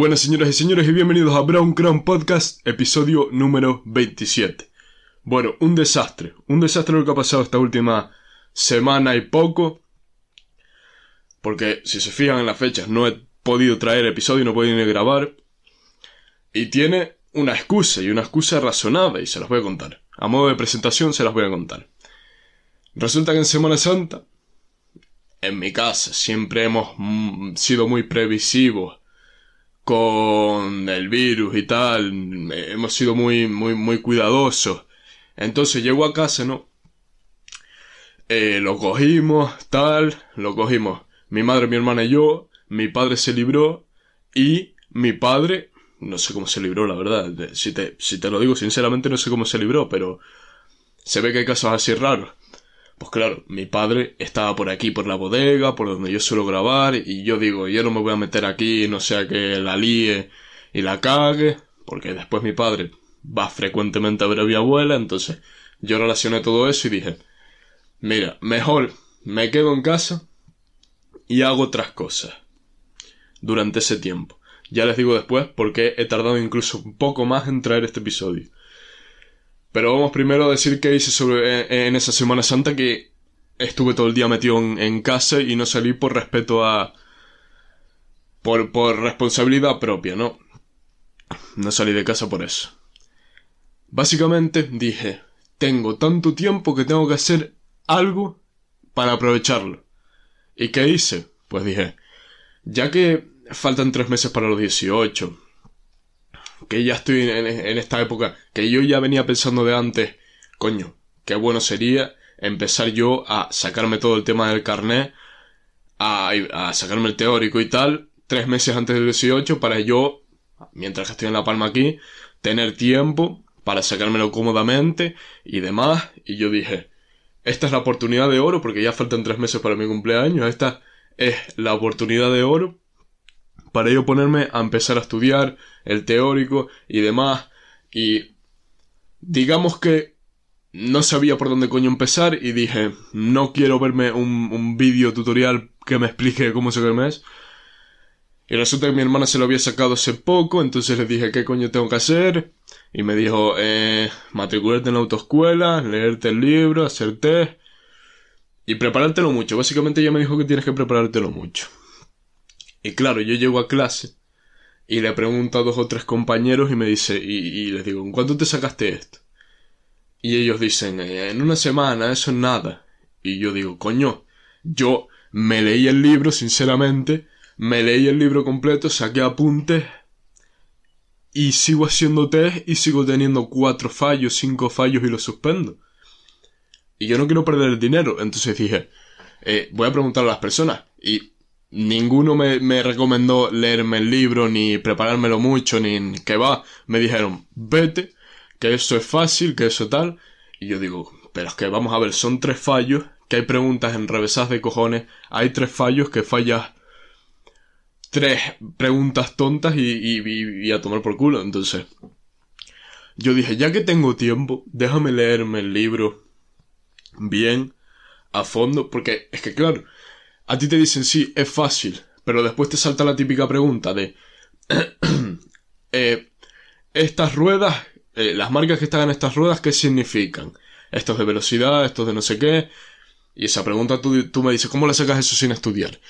buenas señoras y señores y bienvenidos a Brown Crown Podcast, episodio número 27. Bueno, un desastre, un desastre lo que ha pasado esta última semana y poco, porque si se fijan en las fechas no he podido traer episodio, no he podido grabar, y tiene una excusa, y una excusa razonada, y se las voy a contar. A modo de presentación se las voy a contar. Resulta que en Semana Santa, en mi casa, siempre hemos mm, sido muy previsivos con el virus y tal, hemos sido muy, muy, muy cuidadosos. Entonces llego a casa, ¿no? Eh, lo cogimos, tal, lo cogimos. Mi madre, mi hermana y yo, mi padre se libró y mi padre, no sé cómo se libró, la verdad. Si te, si te lo digo sinceramente, no sé cómo se libró, pero se ve que hay casos así raros. Pues claro, mi padre estaba por aquí, por la bodega, por donde yo suelo grabar, y yo digo, yo no me voy a meter aquí, no sea que la líe y la cague, porque después mi padre va frecuentemente a ver a mi abuela, entonces yo relacioné todo eso y dije, mira, mejor me quedo en casa y hago otras cosas durante ese tiempo. Ya les digo después porque he tardado incluso un poco más en traer este episodio. Pero vamos primero a decir qué hice sobre, en esa Semana Santa que estuve todo el día metido en, casa y no salí por respeto a... Por, por responsabilidad propia, ¿no? No salí de casa por eso. Básicamente dije, tengo tanto tiempo que tengo que hacer algo para aprovecharlo. ¿Y qué hice? Pues dije, ya que faltan tres meses para los 18, que ya estoy en, esta época, que yo ya venía pensando de antes, coño, qué bueno sería empezar yo a sacarme todo el tema del carnet, a, a sacarme el teórico y tal, tres meses antes del 18 para yo, mientras estoy en La Palma aquí, tener tiempo para sacármelo cómodamente y demás. Y yo dije, esta es la oportunidad de oro, porque ya faltan tres meses para mi cumpleaños, esta es la oportunidad de oro para yo ponerme a empezar a estudiar el teórico y demás. Y digamos que no sabía por dónde coño empezar y dije, no quiero verme un, un vídeo tutorial que me explique cómo se es. Y resulta que mi hermana se lo había sacado hace poco, entonces le dije qué coño tengo que hacer. Y me dijo, eh, matricularte en la autoescuela, leerte el libro, hacer y preparártelo mucho. Básicamente ella me dijo que tienes que preparártelo mucho. Y claro, yo llego a clase y le pregunto a dos o tres compañeros y me dice, y, les digo, ¿en cuánto te sacaste esto? Y ellos dicen, eh, en una semana, eso es nada. Y yo digo, coño, yo me leí el libro, sinceramente, me leí el libro completo, saqué apuntes y sigo haciendo test y sigo teniendo cuatro fallos, cinco fallos y los suspendo. Y yo no quiero perder el dinero. Entonces dije, eh, voy a preguntar a las personas. Y ninguno me, recomendó leerme el libro, ni preparármelo mucho, ni que va. Me dijeron, vete, que eso es fácil, que eso tal. Y yo digo, pero es que vamos a ver, son tres fallos, que hay preguntas enrevesadas de cojones, hay tres fallos que fallas tres preguntas tontas y, y, y, a tomar por culo. Entonces, yo dije, ya que tengo tiempo, déjame leerme el libro bien, a fondo, porque es que claro, a ti te dicen sí, es fácil, pero después te salta la típica pregunta de eh, estas ruedas, eh, las marcas que están en estas ruedas, ¿qué significan? Estos de velocidad, estos de no sé qué. Y esa pregunta tú, tú me dices, ¿cómo le sacas eso sin estudiar?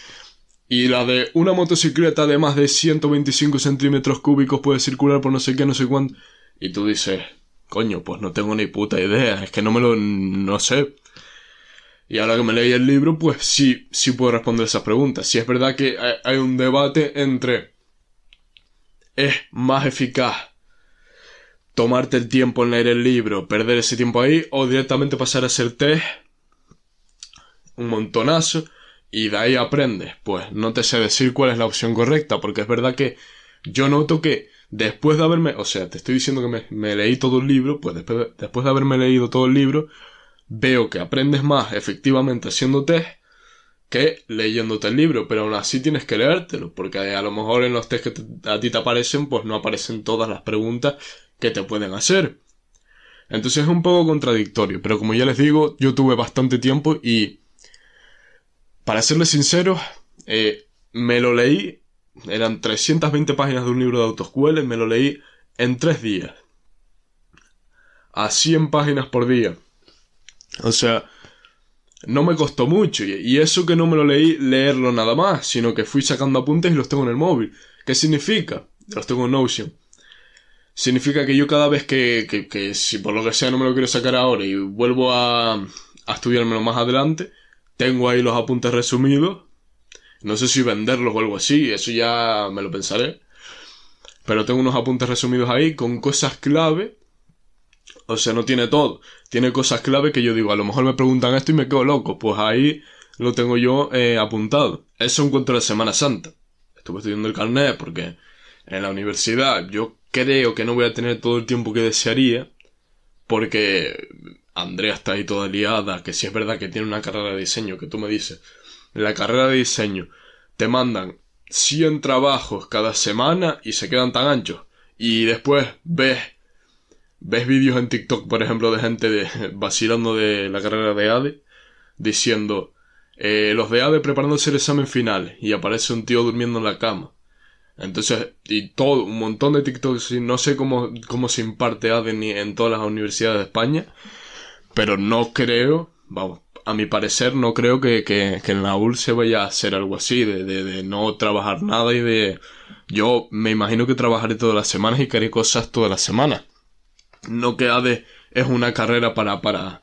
Y la de una motocicleta de más de 125 centímetros cúbicos puede circular por no sé qué, no sé cuánto. Y tú dices, coño, pues no tengo ni puta idea, es que no me lo, no sé. Y ahora que me leí el libro, pues sí, sí puedo responder esas preguntas. Si es verdad que hay un debate entre es más eficaz tomarte el tiempo en leer el libro, perder ese tiempo ahí, o directamente pasar a hacer test un montonazo y de ahí aprendes. Pues no te sé decir cuál es la opción correcta, porque es verdad que yo noto que después de haberme, o sea, te estoy diciendo que me, leí todo el libro, pues después después de haberme leído todo el libro, veo que aprendes más efectivamente haciendo test que leyéndote el libro, pero aún así tienes que leértelo, porque a lo mejor en los test que a ti te aparecen, pues no aparecen todas las preguntas que te pueden hacer. Entonces es un poco contradictorio, pero como ya les digo, yo tuve bastante tiempo y, para serles sincero, eh, me lo leí eran 320 páginas de un libro de autoescuela y me lo leí en tres días. A 100 páginas por día. O sea, no me costó mucho. Y eso que no me lo leí leerlo nada más, sino que fui sacando apuntes y los tengo en el móvil. ¿Qué significa? Los tengo en Notion. Significa que yo cada vez que, que, que si por lo que sea no me lo quiero sacar ahora y vuelvo a, a estudiármelo más adelante, tengo ahí los apuntes resumidos. No sé si venderlos o algo así, eso ya me lo pensaré. Pero tengo unos apuntes resumidos ahí con cosas clave. O sea, no tiene todo. Tiene cosas clave que yo digo, a lo mejor me preguntan esto y me quedo loco. Pues ahí lo tengo yo eh, apuntado. Eso en cuanto a la Semana Santa. Estuve estudiando el carnet porque en la universidad yo creo que no voy a tener todo el tiempo que desearía. Porque Andrea está ahí toda liada, que si es verdad que tiene una carrera de diseño, que tú me dices, la carrera de diseño te mandan 100 trabajos cada semana y se quedan tan anchos. Y después ves, ves vídeos en TikTok, por ejemplo, de gente de, vacilando de la carrera de ADE, diciendo, eh, los de ADE preparándose el examen final, y aparece un tío durmiendo en la cama. Entonces, y todo, un montón de TikToks, no sé cómo, cómo se imparte ADE ni en todas las universidades de España, pero no creo, vamos, a mi parecer no creo que, que, en la UL se vaya a hacer algo así, de, de, de, no trabajar nada y de... Yo me imagino que trabajaré todas las semanas y que haré cosas todas las semanas. No que ADE es una carrera para, para,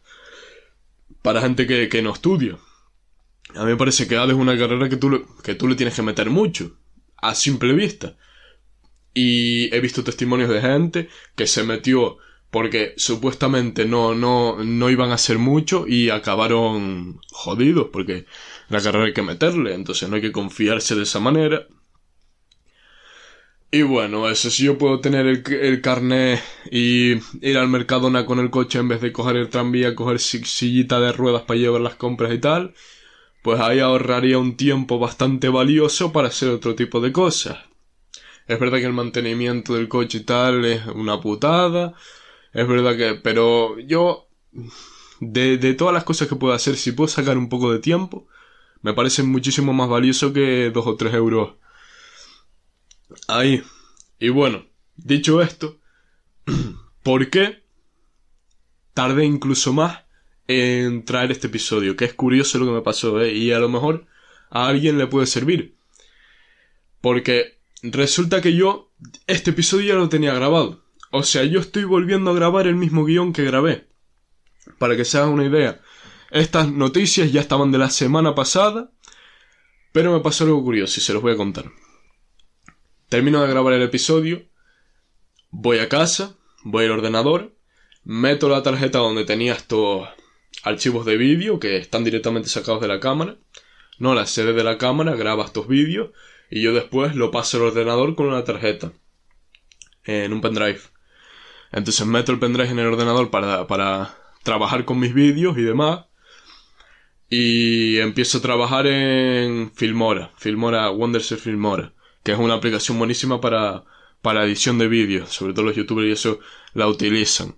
para gente que, que no estudia. A mí me parece que ADE es una carrera que tú, que tú le tienes que meter mucho a simple vista. Y he visto testimonios de gente que se metió porque supuestamente no, no, no iban a hacer mucho y acabaron jodidos porque la carrera hay que meterle, entonces no hay que confiarse de esa manera. Y bueno, eso si yo puedo tener el, el carnet y ir al Mercadona con el coche en vez de coger el tranvía, coger sillita de ruedas para llevar las compras y tal, pues ahí ahorraría un tiempo bastante valioso para hacer otro tipo de cosas. Es verdad que el mantenimiento del coche y tal es una putada. Es verdad que... Pero yo... De, de todas las cosas que puedo hacer, si puedo sacar un poco de tiempo, me parece muchísimo más valioso que dos o tres euros. Ahí. Y bueno, dicho esto, ¿por qué tardé incluso más en traer este episodio, que es curioso lo que me pasó, ¿eh? y a lo mejor a alguien le puede servir. Porque resulta que yo este episodio ya lo tenía grabado. O sea, yo estoy volviendo a grabar el mismo guion que grabé. Para que se hagan una idea. Estas noticias ya estaban de la semana pasada, pero me pasó algo curioso y se los voy a contar. Termino de grabar el episodio, voy a casa, voy al ordenador, meto la tarjeta donde tenía estos archivos de vídeo que están directamente sacados de la cámara. No, la sede de la cámara graba estos vídeos y yo después lo paso al ordenador con una tarjeta en un pendrive. Entonces meto el pendrive en el ordenador para, para trabajar con mis vídeos y demás. Y empiezo a trabajar en Filmora, Filmora, Wondershare Filmora, que es una aplicación buenísima para, para edición de vídeos, sobre todo los youtubers y eso la utilizan.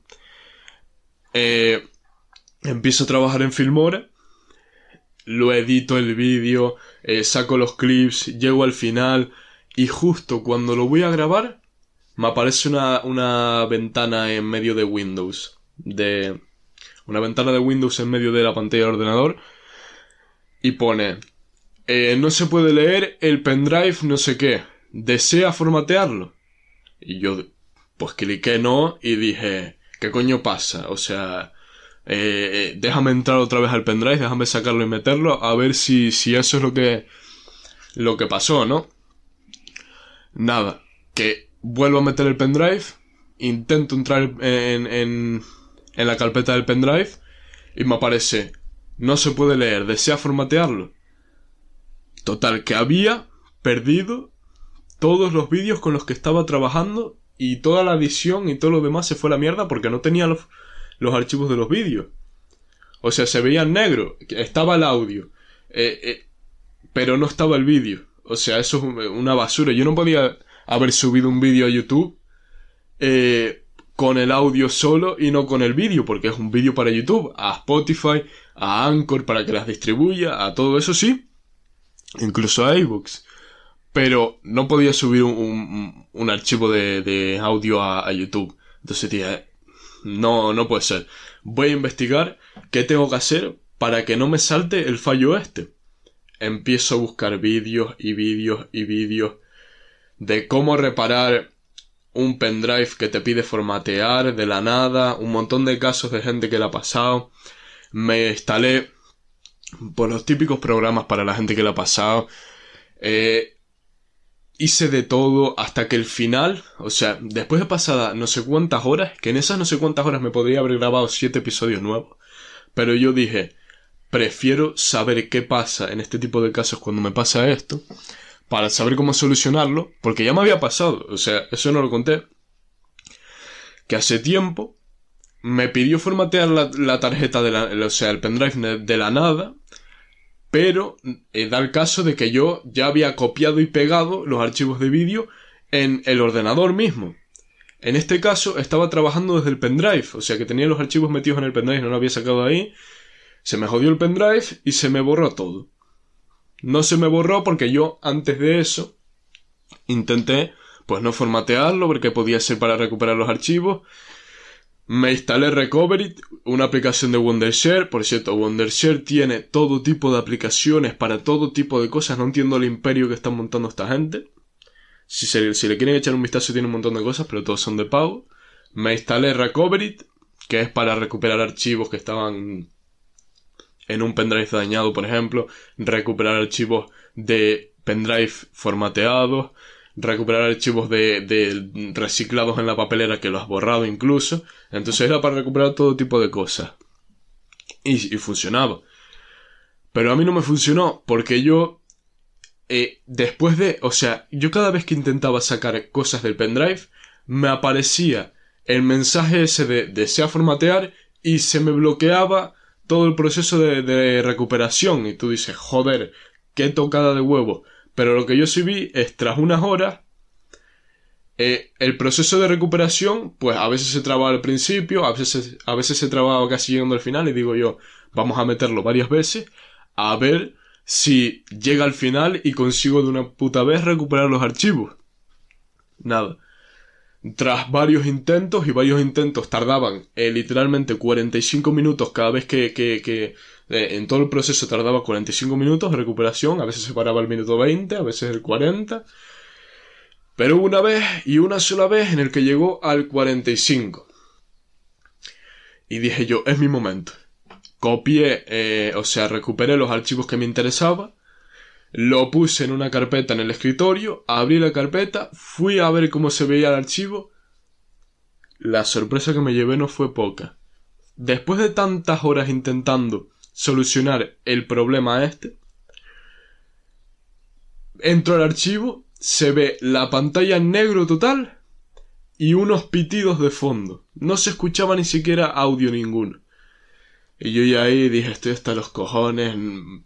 Eh, empiezo a trabajar en Filmora, lo edito el vídeo, eh, saco los clips, llego al final y justo cuando lo voy a grabar me aparece una, una ventana en medio de Windows, de una ventana de Windows en medio de la pantalla del ordenador y pone eh, no se puede leer el pendrive no sé qué, desea formatearlo. Y yo pues cliqué no y dije, ¿qué coño pasa? O sea, eh, eh, déjame entrar otra vez al pendrive, déjame sacarlo y meterlo, a ver si, si eso es lo que, lo que pasó, ¿no? Nada, que vuelvo a meter el pendrive, intento entrar en, en, en la carpeta del pendrive y me aparece, no se puede leer, desea formatearlo. Total, que había perdido todos los vídeos con los que estaba trabajando y toda la edición y todo lo demás se fue a la mierda porque no tenía los, archivos de los vídeos. O sea, se veía en negro, estaba el audio, eh, eh, pero no estaba el vídeo. O sea, eso es una basura. Yo no podía haber subido un vídeo a YouTube eh, con el audio solo y no con el vídeo, porque es un vídeo para YouTube, a Spotify, a Anchor para que las distribuya, a todo eso sí, incluso a iBooks. pero no podía subir un, archivo de, audio a, a, YouTube. Entonces dije, no, no puede ser. Voy a investigar qué tengo que hacer para que no me salte el fallo este. Empiezo a buscar vídeos y vídeos y vídeos de cómo reparar un pendrive que te pide formatear de la nada, un montón de casos de gente que le ha pasado. Me instalé por los típicos programas para la gente que le ha pasado. Eh, hice de todo hasta que el final, o sea, después de pasada no sé cuántas horas, que en esas no sé cuántas horas me podría haber grabado siete episodios nuevos, pero yo dije, prefiero saber qué pasa en este tipo de casos cuando me pasa esto, para saber cómo solucionarlo, porque ya me había pasado, o sea, eso no lo conté, que hace tiempo me pidió formatear la, tarjeta de la, o sea, el pendrive de la nada, pero eh, da el caso de que yo ya había copiado y pegado los archivos de vídeo en el ordenador mismo. En este caso estaba trabajando desde el pendrive, o sea que tenía los archivos metidos en el pendrive, no lo había sacado ahí, se me jodió el pendrive y se me borró todo. No se me borró porque yo antes de eso intenté pues no formatearlo porque podía ser para recuperar los archivos me instalé Recovery, una aplicación de Wondershare. Por cierto, Wondershare tiene todo tipo de aplicaciones para todo tipo de cosas. No entiendo el imperio que están montando esta gente. Si, si le quieren echar un vistazo, tiene un montón de cosas, pero todos son de pago. Me instalé Recovery, que es para recuperar archivos que estaban en un pendrive dañado, por ejemplo. Recuperar archivos de pendrive formateados recuperar archivos de, reciclados en la papelera que lo has borrado incluso. Entonces era para recuperar todo tipo de cosas. Y, funcionaba. Pero a mí no me funcionó porque yo, eh, después de, o sea, yo cada vez que intentaba sacar cosas del pendrive, me aparecía el mensaje ese de desea formatear y se me bloqueaba todo el proceso de, de recuperación. Y tú dices, joder, qué tocada de huevo. Pero lo que yo sí vi es tras unas horas, eh, el proceso de recuperación, pues a veces se traba al principio, a veces, a veces se trababa casi llegando al final y digo yo, vamos a meterlo varias veces a ver si llega al final y consigo de una puta vez recuperar los archivos. Nada. Tras varios intentos, y varios intentos tardaban eh, literalmente 45 minutos cada vez que, que, que eh, en todo el proceso tardaba 45 minutos de recuperación, a veces se paraba el minuto 20, a veces el 40. Pero una vez y una sola vez en el que llegó al 45. Y dije yo, es mi momento. Copié, eh, o sea, recuperé los archivos que me interesaba, lo puse en una carpeta en el escritorio, abrí la carpeta, fui a ver cómo se veía el archivo. La sorpresa que me llevé no fue poca. Después de tantas horas intentando solucionar el problema este. Entro al archivo, se ve la pantalla en negro total y unos pitidos de fondo. No se escuchaba ni siquiera audio ninguno. Y yo ya ahí dije, estoy hasta los cojones,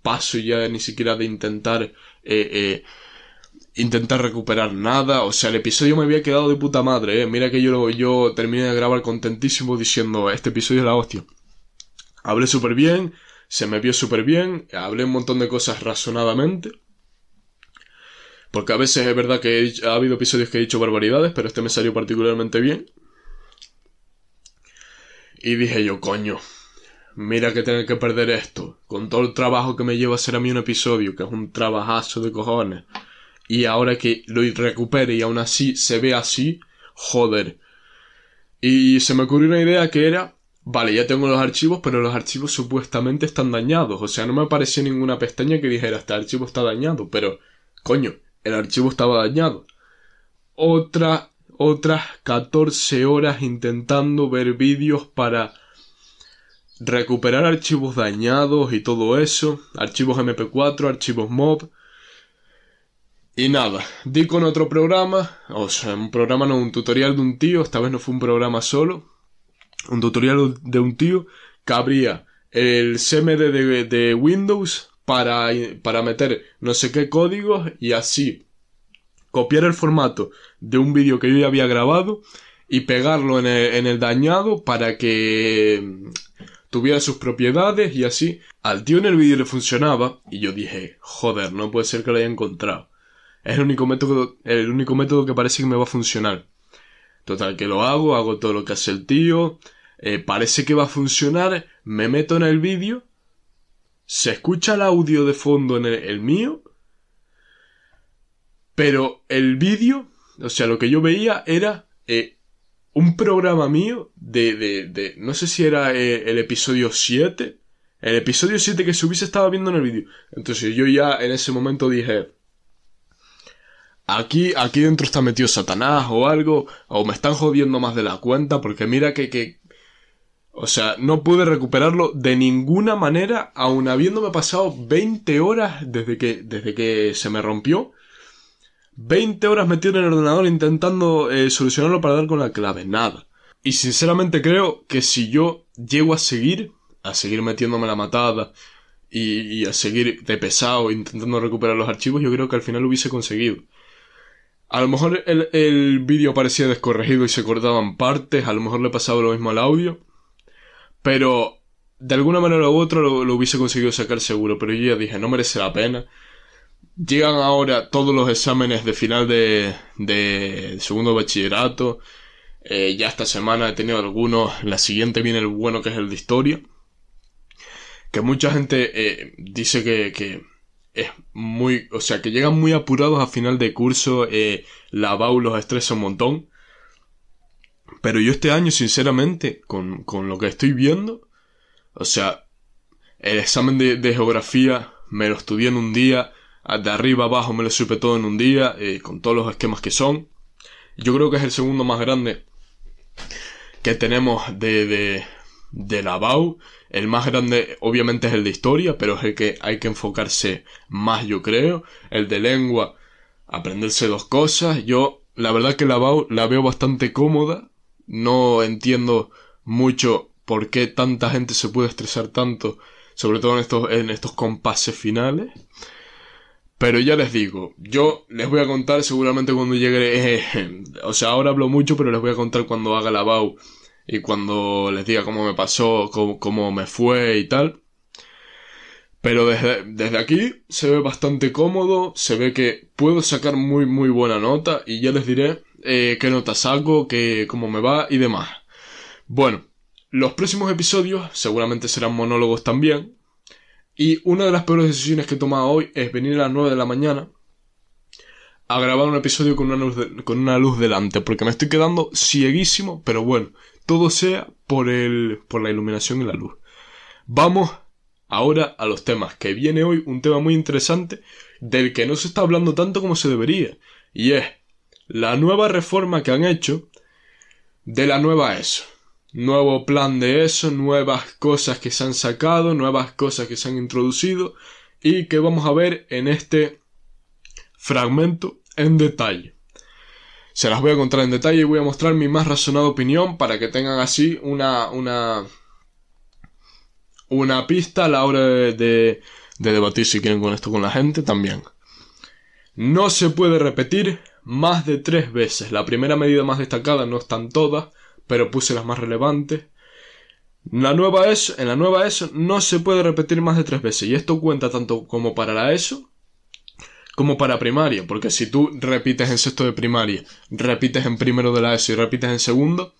paso ya ni siquiera de intentar, eh, eh, intentar recuperar nada. O sea, el episodio me había quedado de puta madre, eh. Mira que yo, yo terminé de grabar contentísimo diciendo, este episodio es la hostia. Hablé súper bien, se me vio súper bien, hablé un montón de cosas razonadamente. Porque a veces es verdad que ha habido episodios que he dicho barbaridades, pero este me salió particularmente bien. Y dije yo, coño, mira que tener que perder esto, con todo el trabajo que me lleva a hacer a mí un episodio, que es un trabajazo de cojones. Y ahora que lo recupere y aún así se ve así, joder. Y se me ocurrió una idea que era Vale, ya tengo los archivos, pero los archivos supuestamente están dañados. O sea, no me apareció ninguna pestaña que dijera este archivo está dañado. Pero, coño, el archivo estaba dañado. Otra, otras 14 horas intentando ver vídeos para recuperar archivos dañados y todo eso. Archivos MP4, archivos MOV. Y nada, di con otro programa, o sea, un programa no, un tutorial de un tío, esta vez no fue un programa solo, un tutorial de un tío que abría el CMD de, Windows para, para meter no sé qué códigos y así copiar el formato de un vídeo que yo ya había grabado y pegarlo en el, en el dañado para que tuviera sus propiedades y así. Al tío en el vídeo le funcionaba y yo dije, joder, no puede ser que lo haya encontrado. Es el único método, el único método que parece que me va a funcionar. Total, que lo hago, hago todo lo que hace el tío, eh, parece que va a funcionar, me meto en el vídeo, se escucha el audio de fondo en el, mío, pero el vídeo, o sea, lo que yo veía era eh, un programa mío de, de, de, no sé si era eh, el episodio 7, el episodio 7 que subí se estaba viendo en el vídeo. Entonces yo ya en ese momento dije, aquí, aquí dentro está metido Satanás o algo, o me están jodiendo más de la cuenta, porque mira que, que, o sea, no pude recuperarlo de ninguna manera, aun habiéndome pasado 20 horas desde que, desde que se me rompió. 20 horas metido en el ordenador intentando eh, solucionarlo para dar con la clave. Nada. Y sinceramente creo que si yo llego a seguir, a seguir metiéndome la matada y, y a seguir de pesado intentando recuperar los archivos, yo creo que al final lo hubiese conseguido. A lo mejor el, el vídeo parecía descorregido y se cortaban partes, a lo mejor le pasaba lo mismo al audio, pero de alguna manera u otra lo, hubiese conseguido sacar seguro, pero yo ya dije, no merece la pena. Llegan ahora todos los exámenes de final de, de segundo bachillerato. Eh, ya esta semana he tenido algunos. La siguiente viene el bueno que es el de historia. Que mucha gente eh, dice que, que es muy, o sea, que llegan muy apurados a final de curso, eh, la BAU los estresa un montón. Pero yo este año, sinceramente, con, con lo que estoy viendo, o sea, el examen de, de, geografía me lo estudié en un día, de arriba abajo me lo supe todo en un día, eh, con todos los esquemas que son. Yo creo que es el segundo más grande que tenemos de, de, de la BAU. El más grande obviamente es el de historia, pero es el que hay que enfocarse más yo creo. El de lengua, aprenderse dos cosas. Yo la verdad que la BAU la veo bastante cómoda. No entiendo mucho por qué tanta gente se puede estresar tanto, sobre todo en estos, en estos compases finales. Pero ya les digo, yo les voy a contar seguramente cuando llegue... O sea, ahora hablo mucho, pero les voy a contar cuando haga la BAU y cuando les diga cómo me pasó, cómo, me fue y tal. Pero desde, desde, aquí se ve bastante cómodo, se ve que puedo sacar muy muy buena nota y ya les diré eh, qué nota saco, qué, cómo me va y demás. Bueno, los próximos episodios seguramente serán monólogos también. Y una de las peores decisiones que he tomado hoy es venir a las 9 de la mañana a grabar un episodio con una luz, con una luz delante, porque me estoy quedando cieguísimo, pero bueno, todo sea por, el, por la iluminación y la luz. Vamos ahora a los temas, que viene hoy un tema muy interesante del que no se está hablando tanto como se debería, y es la nueva reforma que han hecho de la nueva ESO. Nuevo plan de ESO, nuevas cosas que se han sacado, nuevas cosas que se han introducido y que vamos a ver en este fragmento en detalle. Se las voy a contar en detalle y voy a mostrar mi más razonada opinión para que tengan así una, una, una pista a la hora de, de, debatir si quieren con esto con la gente también. No se puede repetir más de tres veces. La primera medida más destacada no están todas, pero puse las más relevantes. La nueva ESO, en la nueva ESO no se puede repetir más de tres veces. Y esto cuenta tanto como para la ESO como para primaria, porque si tú repites en sexto de primaria, repites en primero de la ESO y repites en segundo,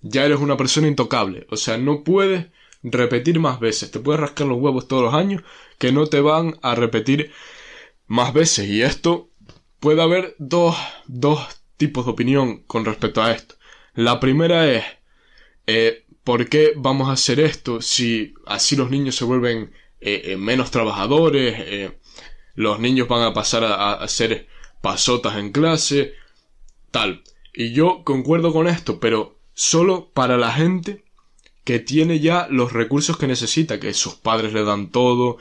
ya eres una persona intocable. O sea, no puedes repetir más veces. Te puedes rascar los huevos todos los años que no te van a repetir más veces. Y esto puede haber dos, dos tipos de opinión con respecto a esto. La primera es, eh, ¿por qué vamos a hacer esto si así los niños se vuelven eh, eh, menos trabajadores? Los niños van a pasar a, hacer pasotas en clase, tal. Y yo concuerdo con esto, pero solo para la gente que tiene ya los recursos que necesita, que sus padres le dan todo,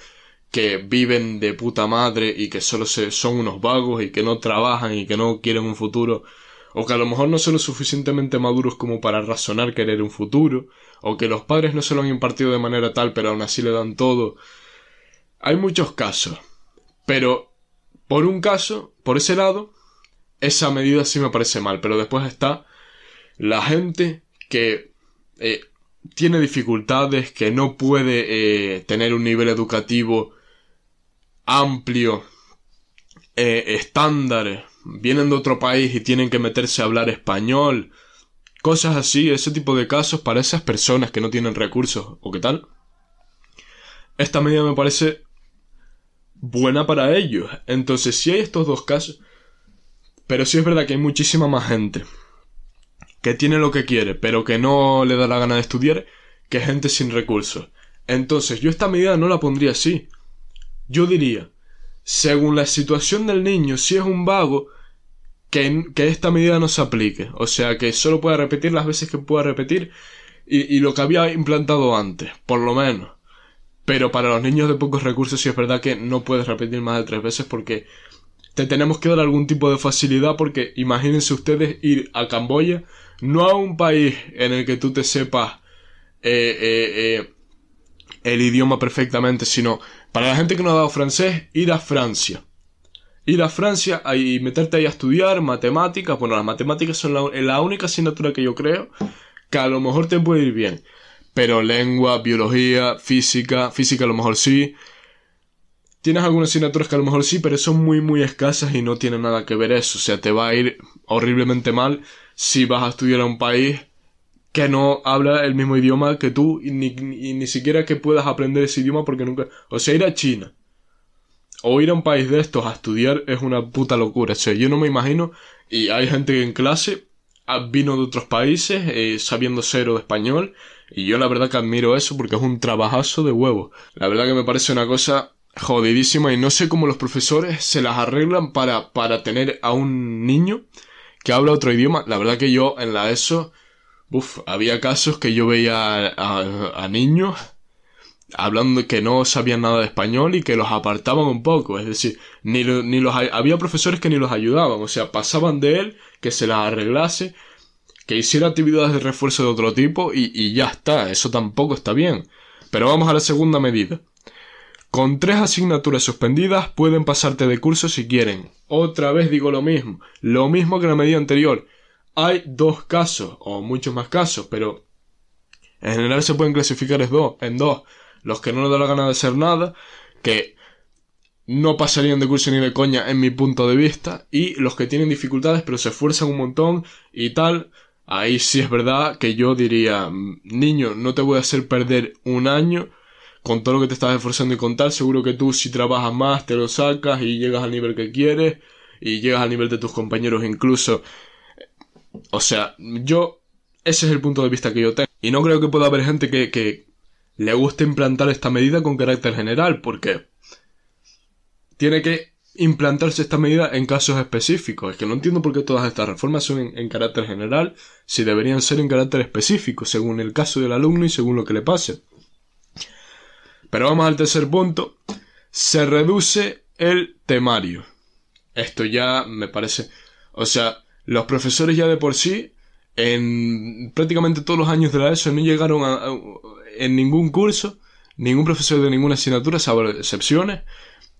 que viven de puta madre y que solo se, son unos vagos y que no trabajan y que no quieren un futuro, o que a lo mejor no son lo suficientemente maduros como para razonar querer un futuro, o que los padres no se lo han impartido de manera tal pero aún así le dan todo. Hay muchos casos. Pero, por un caso, por ese lado, esa medida sí me parece mal. Pero después está la gente que eh, tiene dificultades, que no puede eh, tener un nivel educativo amplio eh, estándares, vienen de otro país y tienen que meterse a hablar español, cosas así, ese tipo de casos para esas personas que no tienen recursos o qué tal. Esta medida me parece buena para ellos. Entonces, si hay estos dos casos, pero sí es verdad que hay muchísima más gente que tiene lo que quiere, pero que no le da la gana de estudiar, que gente sin recursos. Entonces, yo esta medida no la pondría así. Yo diría, según la situación del niño, si es un vago, que, que esta medida no se aplique. O sea, que solo pueda repetir las veces que pueda repetir y lo que había implantado antes, por lo menos. Pero para los niños de pocos recursos sí es verdad que no puedes repetir más de tres veces porque te tenemos que dar algún tipo de facilidad porque imagínense ustedes ir a Camboya, no a un país en el que tú te sepas eh, eh, eh, el idioma perfectamente, sino para la gente que no ha dado francés, ir a Francia. Ir a Francia y meterte ahí a estudiar matemáticas. Bueno, las matemáticas son la, la única asignatura que yo creo que a lo mejor te puede ir bien. Pero lengua, biología, física, física a lo mejor sí. Tienes algunas asignaturas que a lo mejor sí, pero son muy muy escasas y no tienen nada que ver eso. O sea, te va a ir horriblemente mal si vas a estudiar a un país que no habla el mismo idioma que tú y ni, ni siquiera que puedas aprender ese idioma porque nunca... O sea, ir a China o ir a un país de estos a estudiar es una puta locura. O sea, yo no me imagino y hay gente que en clase vino de otros países eh, sabiendo cero de español y yo la verdad que admiro eso porque es un trabajazo de huevo. La verdad que me parece una cosa jodidísima y no sé cómo los profesores se las arreglan para, para tener a un niño que habla otro idioma. La verdad que yo en la ESO, uff, había casos que yo veía a, niños hablando que no sabían nada de español y que los apartaban un poco. Es decir, ni, ni los, había profesores que ni los ayudaban. O sea, pasaban de él, que se las arreglase que hiciera actividades de refuerzo de otro tipo y, ya está, eso tampoco está bien. Pero vamos a la segunda medida. Con tres asignaturas suspendidas pueden pasarte de curso si quieren. Otra vez digo lo mismo, lo mismo que la medida anterior. Hay dos casos, o muchos más casos, pero en general se pueden clasificar en dos. Los que no les da la gana de hacer nada, que no pasarían de curso ni de coña en mi punto de vista, y los que tienen dificultades pero se esfuerzan un montón y tal, Ahí sí es verdad que yo diría, niño, no te voy a hacer perder un año con todo lo que te estás esforzando y con tal. Seguro que tú si trabajas más te lo sacas y llegas al nivel que quieres y llegas al nivel de tus compañeros incluso. O sea, yo, ese es el punto de vista que yo tengo. Y no creo que pueda haber gente que, que le guste implantar esta medida con carácter general, porque tiene que implantarse esta medida en casos específicos. Es que no entiendo por qué todas estas reformas son en, carácter general, si deberían ser en carácter específico, según el caso del alumno y según lo que le pase. Pero vamos al tercer punto. Se reduce el temario. Esto ya me parece... O sea, los profesores ya de por sí, en prácticamente todos los años de la ESO, no llegaron a, en ningún curso, ningún profesor de ninguna asignatura, salvo excepciones,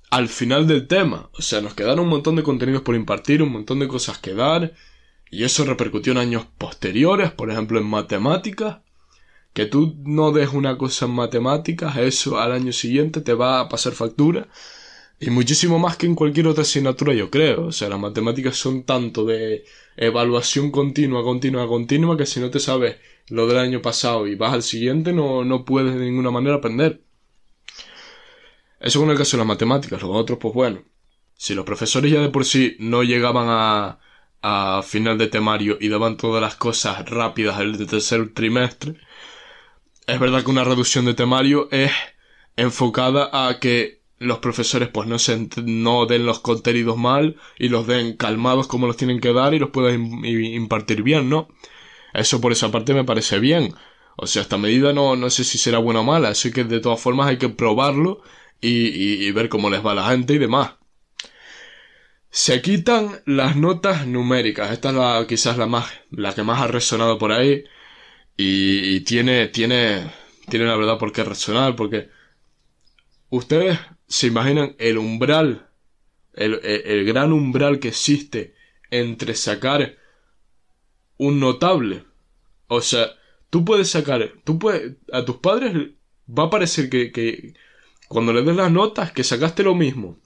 al final del tema. O sea, nos quedaron un montón de contenidos por impartir, un montón de cosas que dar. Y eso repercutió en años posteriores, por ejemplo en matemáticas. Que tú no des una cosa en matemáticas, eso al año siguiente te va a pasar factura. Y muchísimo más que en cualquier otra asignatura, yo creo. O sea, las matemáticas son tanto de evaluación continua, continua, continua, que si no te sabes lo del año pasado y vas al siguiente, no, no puedes de ninguna manera aprender. Eso con el caso de las matemáticas, los otros, pues bueno. Si los profesores ya de por sí no llegaban a, a final de temario y daban todas las cosas rápidas del tercer trimestre, es verdad que una reducción de temario es enfocada a que los profesores pues no se no den los contenidos mal y los den calmados como los tienen que dar y los puedan impartir bien, ¿no? Eso por esa parte me parece bien. O sea, esta medida no, no sé si será buena o mala, así que de todas formas hay que probarlo y, ver cómo les va a la gente y demás. Se quitan las notas numéricas. Esta es la, quizás la más, la que más ha resonado por ahí. Y, tiene, tiene, tiene la verdad por qué resonar, porque ustedes se imaginan el umbral, el, el gran umbral que existe entre sacar un notable. O sea, tú puedes sacar, tú puedes, a tus padres va a parecer que, que, cuando le des las notas, que sacaste lo mismo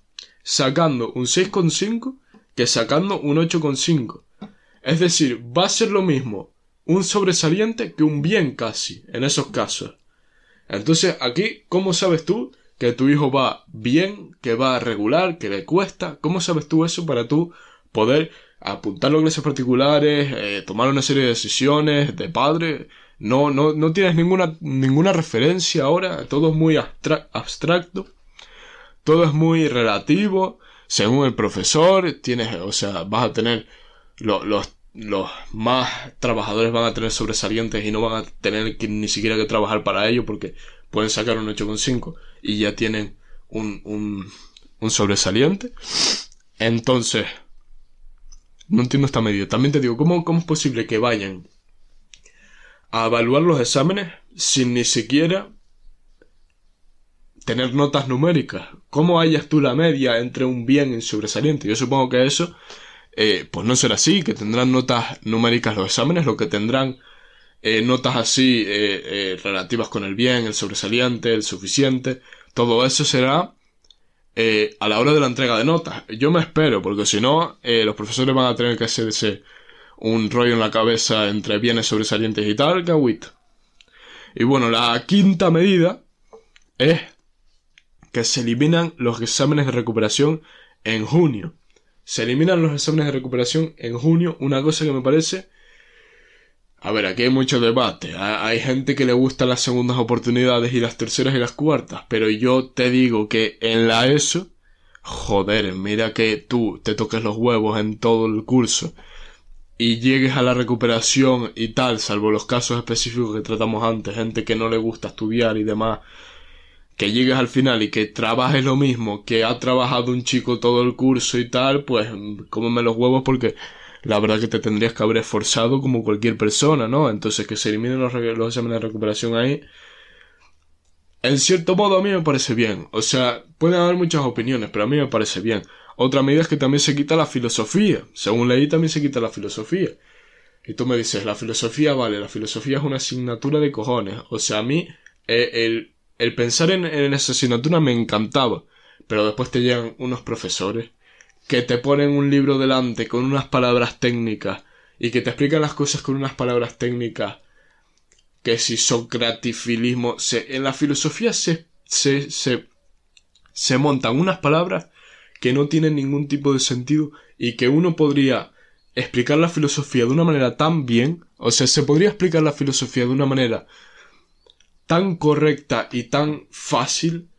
sacando un 6,5 que sacando un 8,5. Es decir, va a ser lo mismo un sobresaliente que un bien casi, en esos casos. Entonces, aquí, ¿cómo sabes tú que tu hijo va bien, que va regular, que le cuesta? ¿Cómo sabes tú eso para tú poder apuntarlo a clases particulares, eh, tomar una serie de decisiones de padre? No, no, no tienes ninguna, ninguna referencia ahora, todo es muy abstracto, todo es muy relativo, según el profesor, tienes, o sea, vas a tener los, los más trabajadores van a tener sobresalientes y no van a tener ni siquiera que trabajar para ello porque pueden sacar un 8,5 y ya tienen un, un, un sobresaliente. Entonces, no entiendo esta medida. También te digo, ¿cómo, ¿cómo es posible que vayan a evaluar los exámenes sin ni siquiera tener notas numéricas? ¿Cómo hayas tú la media entre un bien y un sobresaliente? Yo supongo que eso eh, pues no será así, que tendrán notas numéricas los exámenes, lo que tendrán eh, notas así eh, relativas con el bien, el sobresaliente, el suficiente, todo eso será a la hora de la entrega de notas. Yo me espero, porque si no, los profesores van a tener que hacerse un rollo en la cabeza entre bienes sobresalientes y tal, que Y bueno, la quinta medida es que se eliminan los exámenes de recuperación en junio. Se eliminan los exámenes de recuperación en junio, una cosa que me parece... A ver, aquí hay mucho debate. Hay gente que le gustan las segundas oportunidades y las terceras y las cuartas, pero yo te digo que en la ESO, joder, mira que tú te toques los huevos en todo el curso y llegues a la recuperación y tal, salvo los casos específicos que tratamos antes, gente que no le gusta estudiar y demás, que llegues al final y que trabajes lo mismo que ha trabajado un chico todo el curso y tal, pues cómeme los huevos porque la verdad que te tendrías que haber esforzado como cualquier persona, ¿no? Entonces que se eliminen los, los exámenes de recuperación ahí. En cierto modo a mí me parece bien. O sea, pueden haber muchas opiniones, pero a mí me parece bien. Otra medida es que también se quita la filosofía. Según leí también se quita la filosofía. Y tú me dices, la filosofía vale, la filosofía es una asignatura de cojones. O sea, a mí eh, el, el pensar en, esa asignatura me encantaba, pero después te llegan unos profesores que te ponen un libro delante con unas palabras técnicas y que te explican las cosas con unas palabras técnicas que si socratifilismo se, en la filosofía se, se, se, se montan unas palabras que no tienen ningún tipo de sentido y que uno podría explicar la filosofía de una manera tan bien, o sea, se podría explicar la filosofía de una manera tan correcta y tan fácil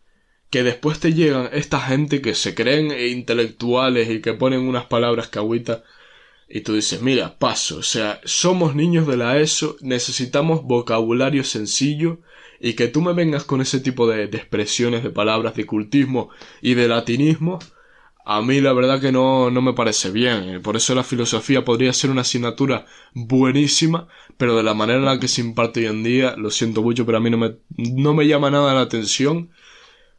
que después te llegan esta gente que se creen intelectuales y que ponen unas palabras que y tú dices, mira, paso, o sea, somos niños de la ESO, necesitamos vocabulario sencillo y que tú me vengas con ese tipo de, de expresiones, de palabras, de cultismo y de latinismo, a mí la verdad que no, no me parece bien. Eh, por eso la filosofía podría ser una asignatura buenísima, pero de la manera en la que se imparte hoy en día, lo siento mucho, pero a mí no me, no me llama nada la atención.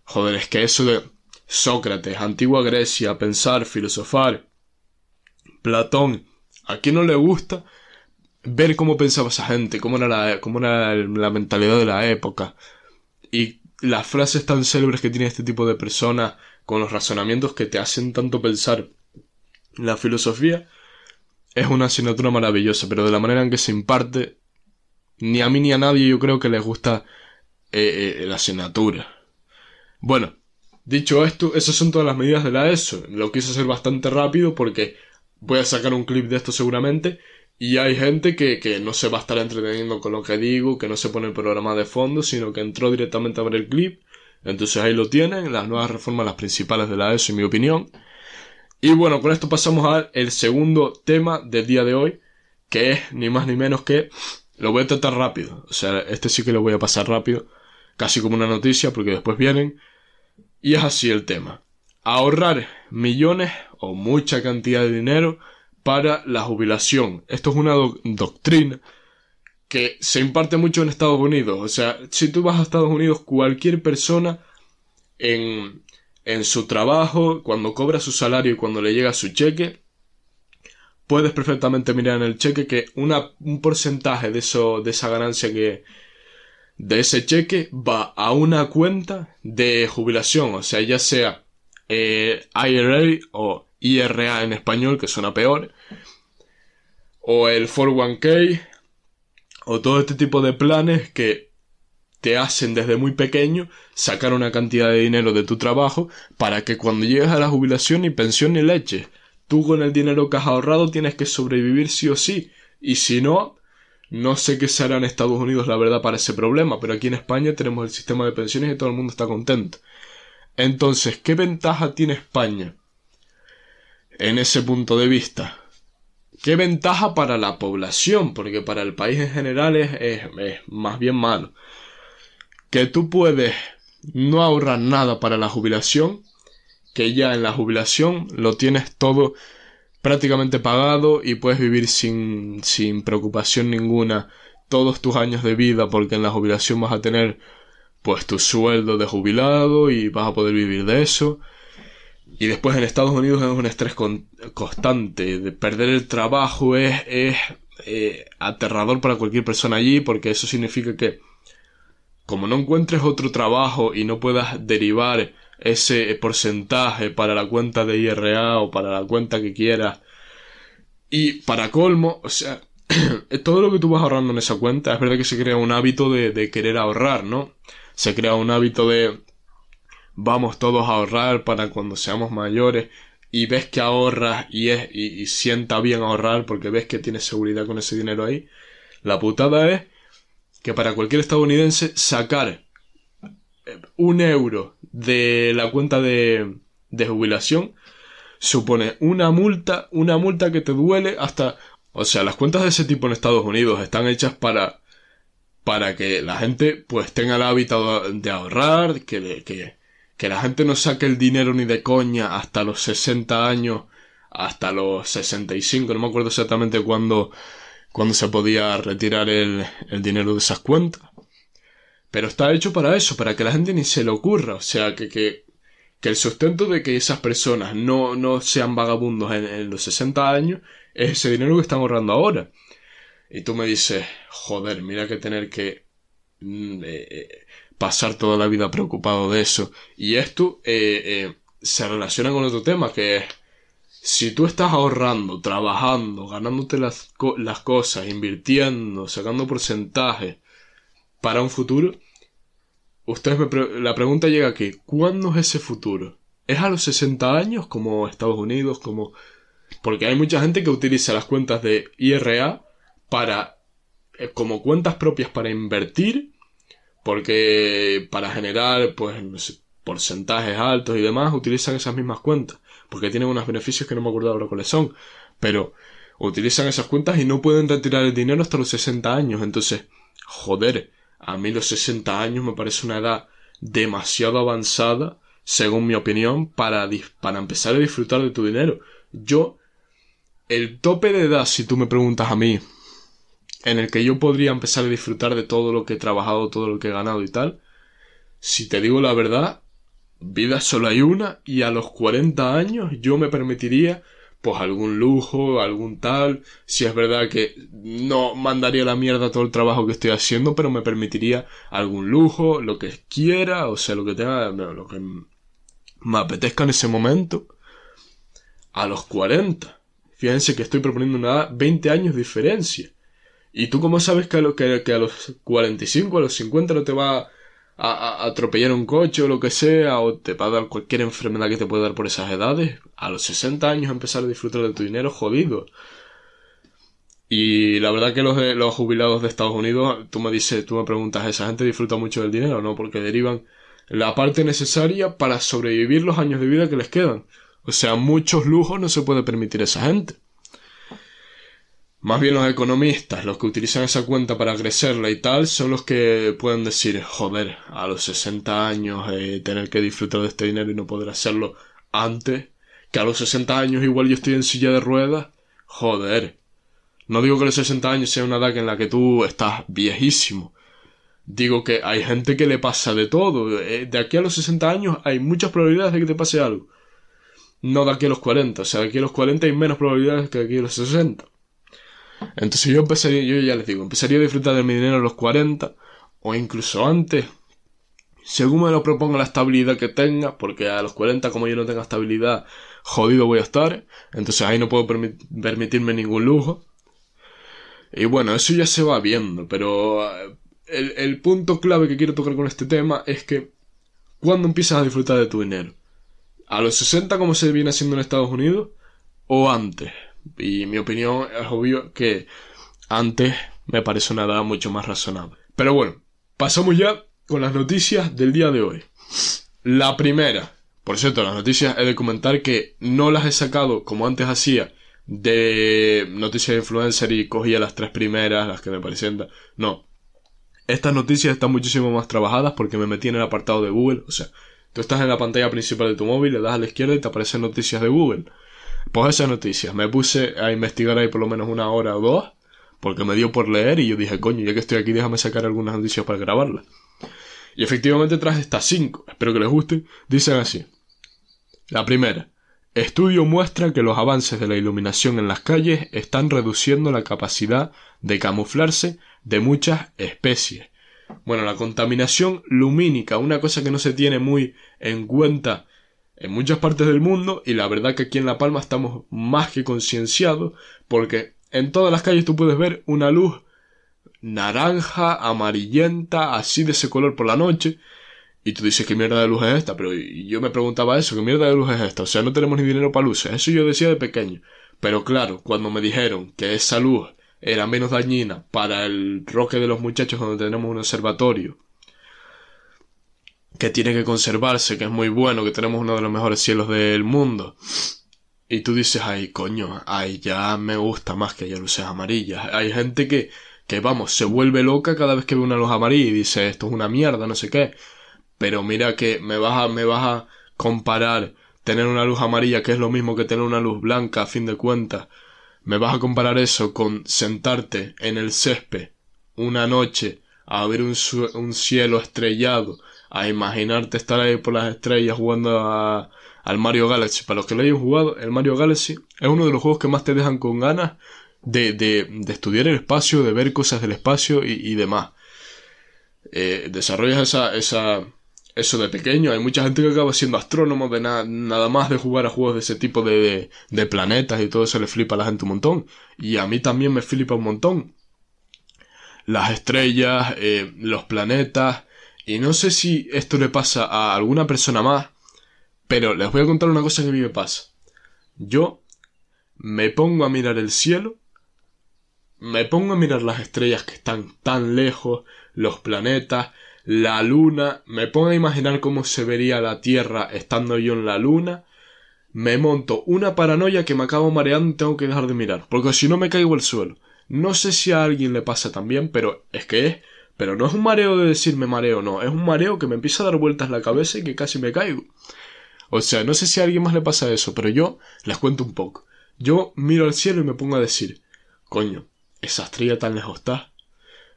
Joder, es que eso de Sócrates, antigua Grecia, pensar, filosofar, Platón, ¿a quién no le gusta ver cómo pensaba esa gente, cómo era la, cómo era la mentalidad de la época? Y las frases tan célebres que tiene este tipo de personas con los razonamientos que te hacen tanto pensar. La filosofía es una asignatura maravillosa, pero de la manera en que se imparte, ni a mí ni a nadie yo creo que les gusta eh, eh, la asignatura. Bueno, dicho esto, esas son todas las medidas de la ESO. Lo quise hacer bastante rápido porque voy a sacar un clip de esto seguramente. Y hay gente que, que no se va a estar entreteniendo con lo que digo, que no se pone el programa de fondo, sino que entró directamente a ver el clip entonces ahí lo tienen, las nuevas reformas, las principales de la ESO, en mi opinión. Y bueno, con esto pasamos al segundo tema del día de hoy, que es ni más ni menos que lo voy a tratar rápido. O sea, este sí que lo voy a pasar rápido, casi como una noticia, porque después vienen. Y es así el tema. Ahorrar millones o mucha cantidad de dinero para la jubilación. Esto es una doctrina que se imparte mucho en Estados Unidos. O sea, si tú vas a Estados Unidos, cualquier persona en, en su trabajo, cuando cobra su salario y cuando le llega su cheque, puedes perfectamente mirar en el cheque que un porcentaje de eso, de esa ganancia que, de ese cheque va a una cuenta de jubilación, o sea, ya sea eh, IRA o IRA en español, que suena peor, o el 401k, o todo este tipo de planes que te hacen desde muy pequeño sacar una cantidad de dinero de tu trabajo para que cuando llegues a la jubilación ni pensión ni leche. Tú con el dinero que has ahorrado tienes que sobrevivir sí o sí. Y si no, no sé qué será en Estados Unidos la verdad para ese problema, pero aquí en España tenemos el sistema de pensiones y todo el mundo está contento. Entonces, ¿qué ventaja tiene España en ese punto de vista? ¿Qué ventaja para la población? Porque para el país en general es, más bien malo. Que tú puedes no ahorrar nada para la jubilación, que ya en la jubilación lo tienes todo prácticamente pagado y puedes vivir sin, sin preocupación ninguna todos tus años de vida porque en la jubilación vas a tener pues tu sueldo de jubilado y vas a poder vivir de eso y después en Estados Unidos es un estrés constante. De perder el trabajo es, es eh, aterrador para cualquier persona allí porque eso significa que como no encuentres otro trabajo y no puedas derivar ese porcentaje para la cuenta de IRA o para la cuenta que quieras y para colmo, o sea, todo lo que tú vas ahorrando en esa cuenta es verdad que se crea un hábito de, de querer ahorrar, ¿no? Se crea un hábito de vamos todos a ahorrar para cuando seamos mayores y ves que ahorras y, es, y, sienta bien ahorrar porque ves que tienes seguridad con ese dinero ahí, la putada es que para cualquier estadounidense sacar eh, un euro de la cuenta de, jubilación supone una multa, una multa que te duele hasta... O sea, las cuentas de ese tipo en Estados Unidos están hechas para para que la gente pues tenga el hábito de ahorrar, que, que, que la gente no saque el dinero ni de coña hasta los 60 años, hasta los 65, no me acuerdo exactamente cuándo, cuándo se podía retirar el, el dinero de esas cuentas. Pero está hecho para eso, para que la gente ni se le ocurra, o sea, que, que, que el sustento de que esas personas no, no sean vagabundos en, los 60 años es ese dinero que están ahorrando ahora. Y tú me dices, joder, mira que tener que mm, eh, eh, pasar toda la vida preocupado de eso. Y esto eh, eh, se relaciona con otro tema, que es, si tú estás ahorrando, trabajando, ganándote las, las cosas, invirtiendo, sacando porcentajes para un futuro, ustedes me la pregunta llega aquí, ¿cuándo es ese futuro? ¿Es a los 60 años como Estados Unidos, como... Porque hay mucha gente que utiliza las cuentas de IRA para... Eh, como cuentas propias para invertir porque para generar pues porcentajes altos y demás utilizan esas mismas cuentas porque tienen unos beneficios que no me acuerdo ahora cuáles son pero utilizan esas cuentas y no pueden retirar el dinero hasta los 60 años. Entonces joder a mí los 60 años me parece una edad demasiado avanzada según mi opinión para, para empezar a disfrutar de tu dinero. Yo el tope de edad si tú me preguntas a mí en el que yo podría empezar a disfrutar de todo lo que he trabajado, todo lo que he ganado y tal, si te digo la verdad, vida solo hay una y a los 40 años yo me permitiría pues algún lujo, algún tal, si es verdad que no mandaría la mierda todo el trabajo que estoy haciendo, pero me permitiría algún lujo, lo que quiera, o sea, lo que tenga, lo que me apetezca en ese momento, a los 40. Fíjense que estoy proponiendo una 20 años diferencia. ¿Y tú cómo sabes que a, lo, que, a los 45, a los 50 no te va a, atropellar un coche o lo que sea, o te va a dar cualquier enfermedad que te puede dar por esas edades? A los 60 años empezar a disfrutar de tu dinero, jodido. Y la verdad que los, los jubilados de Estados Unidos, tú me dices, tú me preguntas, ¿esa gente disfruta mucho del dinero? No, porque derivan la parte necesaria para sobrevivir los años de vida que les quedan. O sea, muchos lujos no se puede permitir esa gente. Más bien los economistas, los que utilizan esa cuenta para crecerla y tal, son los que pueden decir, joder, a los 60 años eh, tener que disfrutar de este dinero y no poder hacerlo antes, que a los 60 años igual yo estoy en silla de ruedas, joder. No digo que los 60 años sea una edad en la que tú estás viejísimo. Digo que hay gente que le pasa de todo. Eh, de aquí a los 60 años hay muchas probabilidades de que te pase algo. No de aquí a los 40. O sea, de aquí a los 40 hay menos probabilidades que de aquí a los 60. Entonces yo empezaría, yo ya les digo, empezaría a disfrutar de mi dinero a los 40 o incluso antes. según me lo proponga la estabilidad que tenga, porque a los 40 como yo no tenga estabilidad, jodido voy a estar, entonces ahí no puedo permitirme ningún lujo. Y bueno, eso ya se va viendo, pero eh, el, el punto clave que quiero tocar con este tema es que cuando empiezas a disfrutar de tu dinero, a los 60 como se viene haciendo en Estados Unidos o antes. Y mi opinión es obvio que antes me parece una edad mucho más razonable. Pero bueno, pasamos ya con las noticias del día de hoy. La primera, por cierto, las noticias he de comentar que no las he sacado como antes hacía de noticias de influencer y cogía las tres primeras, las que me parecían. No. Estas noticias están muchísimo más trabajadas porque me metí en el apartado de Google. O sea, tú estás en la pantalla principal de tu móvil, le das a la izquierda y te aparecen noticias de Google. Pues esas noticias. Me puse a investigar ahí por lo menos una hora o dos porque me dio por leer y yo dije, coño, ya que estoy aquí, déjame sacar algunas noticias para grabarlas. Y efectivamente traje estas cinco, espero que les guste, dicen así. La primera. Estudio muestra que los avances de la iluminación en las calles están reduciendo la capacidad de camuflarse de muchas especies. Bueno, la contaminación lumínica, una cosa que no se tiene muy en cuenta en muchas partes del mundo y la verdad que aquí en La Palma estamos más que concienciados porque en todas las calles tú puedes ver una luz naranja, amarillenta, así de ese color por la noche. Y tú dices, ¿qué mierda de luz es esta? Pero yo me preguntaba eso, ¿qué mierda de luz es esta? O sea, no tenemos ni dinero para luces. Eso yo decía de pequeño. Pero claro, cuando me dijeron que esa luz era menos dañina para el roque de los muchachos donde tenemos un observatorio, que tiene que conservarse, que es muy bueno, que tenemos uno de los mejores cielos del mundo, y tú dices, ay, coño, ay, ya me gusta más que haya luces amarillas. Hay gente que, que, vamos, se vuelve loca cada vez que ve una luz amarilla y dice, esto es una mierda, no sé qué. Pero mira que me vas a, me vas a comparar tener una luz amarilla, que es lo mismo que tener una luz blanca, a fin de cuentas. Me vas a comparar eso con sentarte en el césped una noche a ver un, un cielo estrellado, a imaginarte estar ahí por las estrellas jugando a, al Mario Galaxy. Para los que lo hayan jugado, el Mario Galaxy es uno de los juegos que más te dejan con ganas de, de, de estudiar el espacio, de ver cosas del espacio y, demás. Eh, desarrollas esa, esa, eso de pequeño. Hay mucha gente que acaba siendo astrónomo de nada más de jugar a juegos de ese tipo de, de, de, planetas y todo eso le flipa a la gente un montón. Y a mí también me flipa un montón. Las estrellas, eh, los planetas. Y no sé si esto le pasa a alguna persona más pero les voy a contar una cosa que a mí me pasa. Yo me pongo a mirar el cielo, me pongo a mirar las estrellas que están tan lejos, los planetas, la luna, me pongo a imaginar cómo se vería la Tierra estando yo en la luna, me monto una paranoia que me acabo mareando y tengo que dejar de mirar, porque si no me caigo al suelo. No sé si a alguien le pasa también, pero es que es, pero no es un mareo de decirme mareo, no, es un mareo que me empieza a dar vueltas la cabeza y que casi me caigo. O sea, no sé si a alguien más le pasa eso, pero yo les cuento un poco. Yo miro al cielo y me pongo a decir, coño, esa estrella tan lejos está.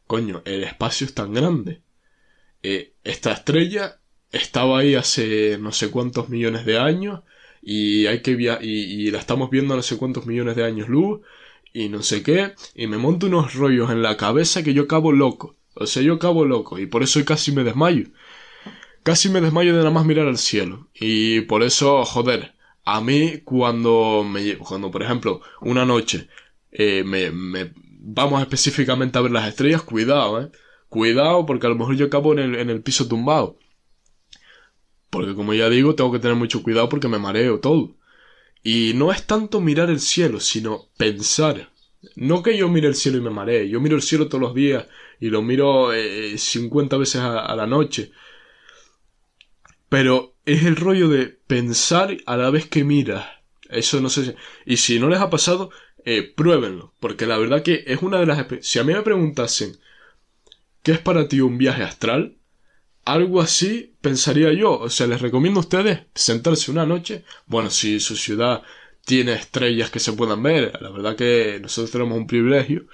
Coño, el espacio es tan grande. Eh, esta estrella estaba ahí hace no sé cuántos millones de años y hay que y, y la estamos viendo a no sé cuántos millones de años luz y no sé qué y me monto unos rollos en la cabeza que yo cabo loco. O sea, yo cabo loco y por eso casi me desmayo. Casi me desmayo de nada más mirar al cielo. Y por eso, joder, a mí cuando me cuando por ejemplo una noche eh, me, me, vamos específicamente a ver las estrellas, cuidado, eh. Cuidado porque a lo mejor yo acabo en el, en el piso tumbado. Porque como ya digo, tengo que tener mucho cuidado porque me mareo todo. Y no es tanto mirar el cielo, sino pensar. No que yo mire el cielo y me maree, yo miro el cielo todos los días y lo miro eh, 50 veces a, la noche pero es el rollo de pensar a la vez que miras. Eso no sé si... Y si no les ha pasado, eh, pruébenlo. Porque la verdad que es una de las... Si a mí me preguntasen, ¿qué es para ti un viaje astral? Algo así pensaría yo. O sea, les recomiendo a ustedes sentarse una noche. Bueno, si su ciudad tiene estrellas que se puedan ver, la verdad que nosotros tenemos un privilegio.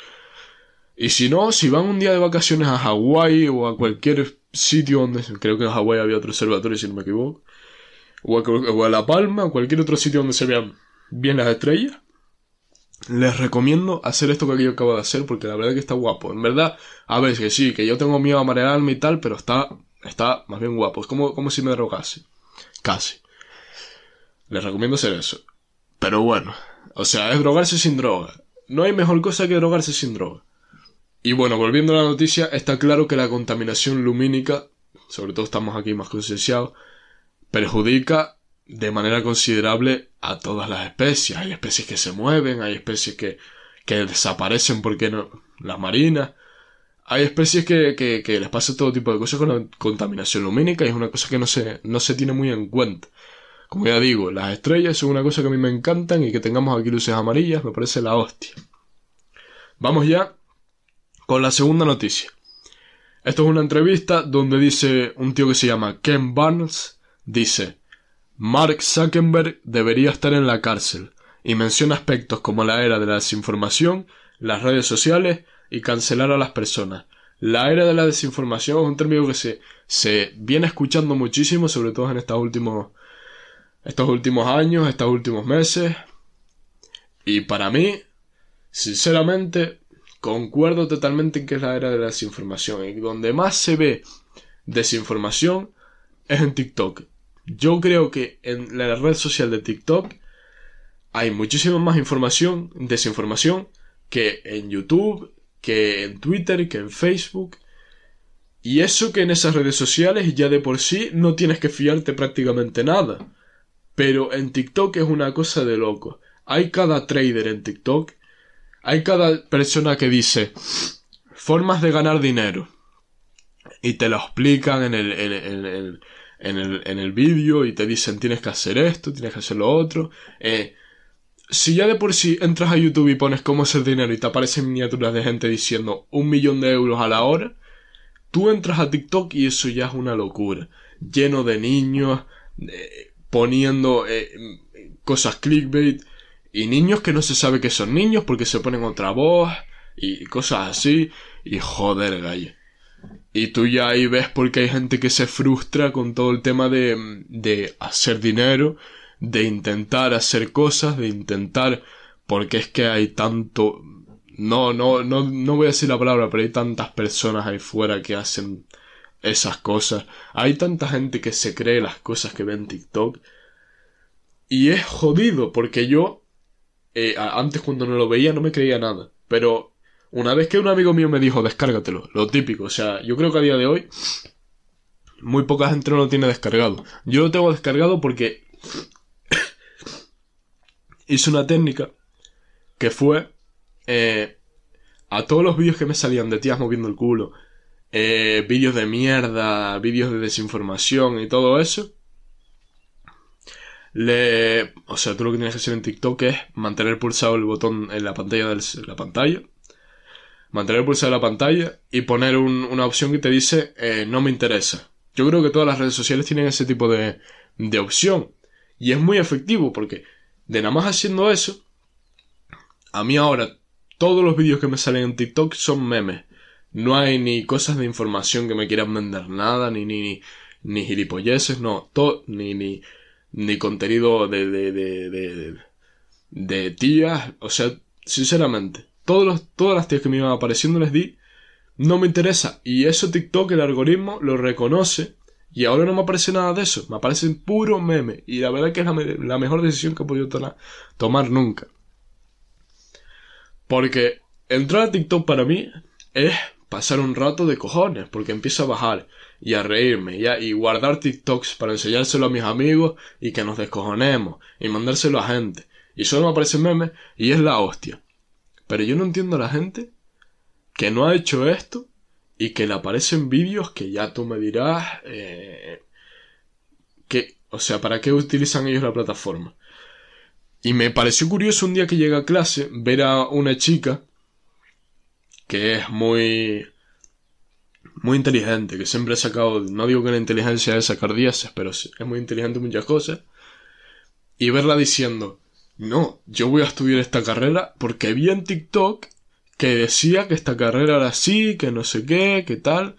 Y si no, si van un día de vacaciones a Hawái o a cualquier sitio donde creo que en Hawái había otro observatorio si no me equivoco o a, La Palma o cualquier otro sitio donde se vean bien las estrellas les recomiendo hacer esto que yo acabo de hacer porque la verdad que está guapo en verdad a ver que sí que yo tengo miedo a marearme y tal pero está Está más bien guapo. Es como, como si me drogase. Casi. Les recomiendo hacer eso. Pero bueno. O sea, es drogarse sin droga. No hay mejor cosa que drogarse sin droga. Y bueno, volviendo a la noticia, está claro que la contaminación lumínica, sobre todo estamos aquí más concienciados, perjudica de manera considerable a todas las especies. Hay especies que se mueven, hay especies que, que desaparecen porque no, las marinas. Hay especies que, que, les pasa todo tipo de cosas con la contaminación lumínica y es una cosa que no se, no se tiene muy en cuenta. Como ya digo, las estrellas son una cosa que a mí me encantan y que tengamos aquí luces amarillas me parece la hostia. Vamos ya con la segunda noticia. Esto es una entrevista donde dice un tío que se llama Ken Barnes, dice, Mark Zuckerberg debería estar en la cárcel y menciona aspectos como la era de la desinformación, las redes sociales y cancelar a las personas. La era de la desinformación es un término que se, se viene escuchando muchísimo, sobre todo en estos últimos, estos últimos años, estos últimos meses. Y para mí, sinceramente, concuerdo totalmente en que es la era de la desinformación. Y donde más se ve desinformación es en TikTok. Yo creo que en la red social de TikTok hay muchísima más información, desinformación, que en YouTube, que en Twitter, que en Facebook. Y eso que en esas redes sociales ya de por sí no tienes que fiarte prácticamente nada. Pero en TikTok es una cosa de loco. Hay cada trader en TikTok. Hay cada persona que dice formas de ganar dinero. Y te lo explican en el, en, en el, en el vídeo y te dicen tienes que hacer esto, tienes que hacer lo otro. Eh, si ya de por sí entras a YouTube y pones cómo hacer dinero y te aparecen miniaturas de gente diciendo un millón de euros a la hora, tú entras a TikTok y eso ya es una locura. Lleno de niños, eh, poniendo eh, cosas clickbait, y niños que no se sabe que son niños porque se ponen otra voz, y cosas así, y joder, gallo. Y tú ya ahí ves porque hay gente que se frustra con todo el tema de, de hacer dinero de intentar hacer cosas, de intentar, porque es que hay tanto, no, no, no, no voy a decir la palabra, pero hay tantas personas ahí fuera que hacen esas cosas. Hay tanta gente que se cree las cosas que ve en TikTok. Y es jodido, porque yo, eh, antes cuando no lo veía no me creía nada. Pero una vez que un amigo mío me dijo, descárgatelo, lo típico, o sea, yo creo que a día de hoy muy poca gente no lo tiene descargado. Yo lo tengo descargado porque hice una técnica que fue eh, a todos los vídeos que me salían de tías moviendo el culo, eh, vídeos de mierda, vídeos de desinformación y todo eso. Le, o sea, tú lo que tienes que hacer en TikTok es mantener pulsado el botón en la pantalla de la pantalla, mantener pulsado la pantalla y poner una opción que te dice eh, no me interesa. Yo creo que todas las redes sociales tienen ese tipo de, de opción y es muy efectivo porque de nada más haciendo eso, a mí ahora todos los vídeos que me salen en TikTok son memes. No hay ni cosas de información que me quieran vender nada, ni ni ni, ni no, todo, ni ni ni contenido de de, de, de, de tías, o sea, sinceramente, todos los, todas las tías que me iban apareciendo les di, no me interesa. Y eso TikTok, el algoritmo, lo reconoce y ahora no me aparece nada de eso, me aparece puro meme. Y la verdad que es la, mejor decisión que he podido tomar nunca. Porque entrar a TikTok para mí es pasar un rato de cojones, porque empiezo a bajar y a reírme y, y guardar TikToks para enseñárselo a mis amigos y que nos descojonemos y mandárselo a gente. Y solo me aparece meme y es la hostia. Pero yo no entiendo a la gente que no ha hecho esto y que le aparecen vídeos que ya tú me dirás eh, que, o sea, ¿para qué utilizan ellos la plataforma? Y me pareció curioso un día que llega a clase ver a una chica que es muy muy inteligente, que siempre ha sacado, no digo que la inteligencia es sacar dieces, pero es muy inteligente en muchas cosas, y verla diciendo, no, yo voy a estudiar esta carrera porque vi en TikTok que decía que esta carrera era así, que no sé qué, que tal.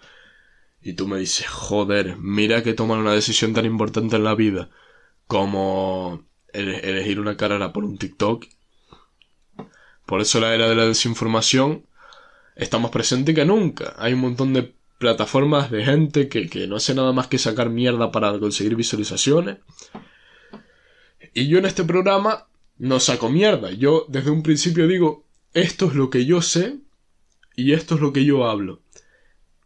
Y tú me dices, joder, mira que tomar una decisión tan importante en la vida como elegir una carrera por un TikTok. Por eso la era de la desinformación está más presente que nunca. Hay un montón de plataformas de gente que, que no hace nada más que sacar mierda para conseguir visualizaciones. Y yo en este programa no saco mierda. Yo desde un principio digo, esto es lo que yo sé y esto es lo que yo hablo.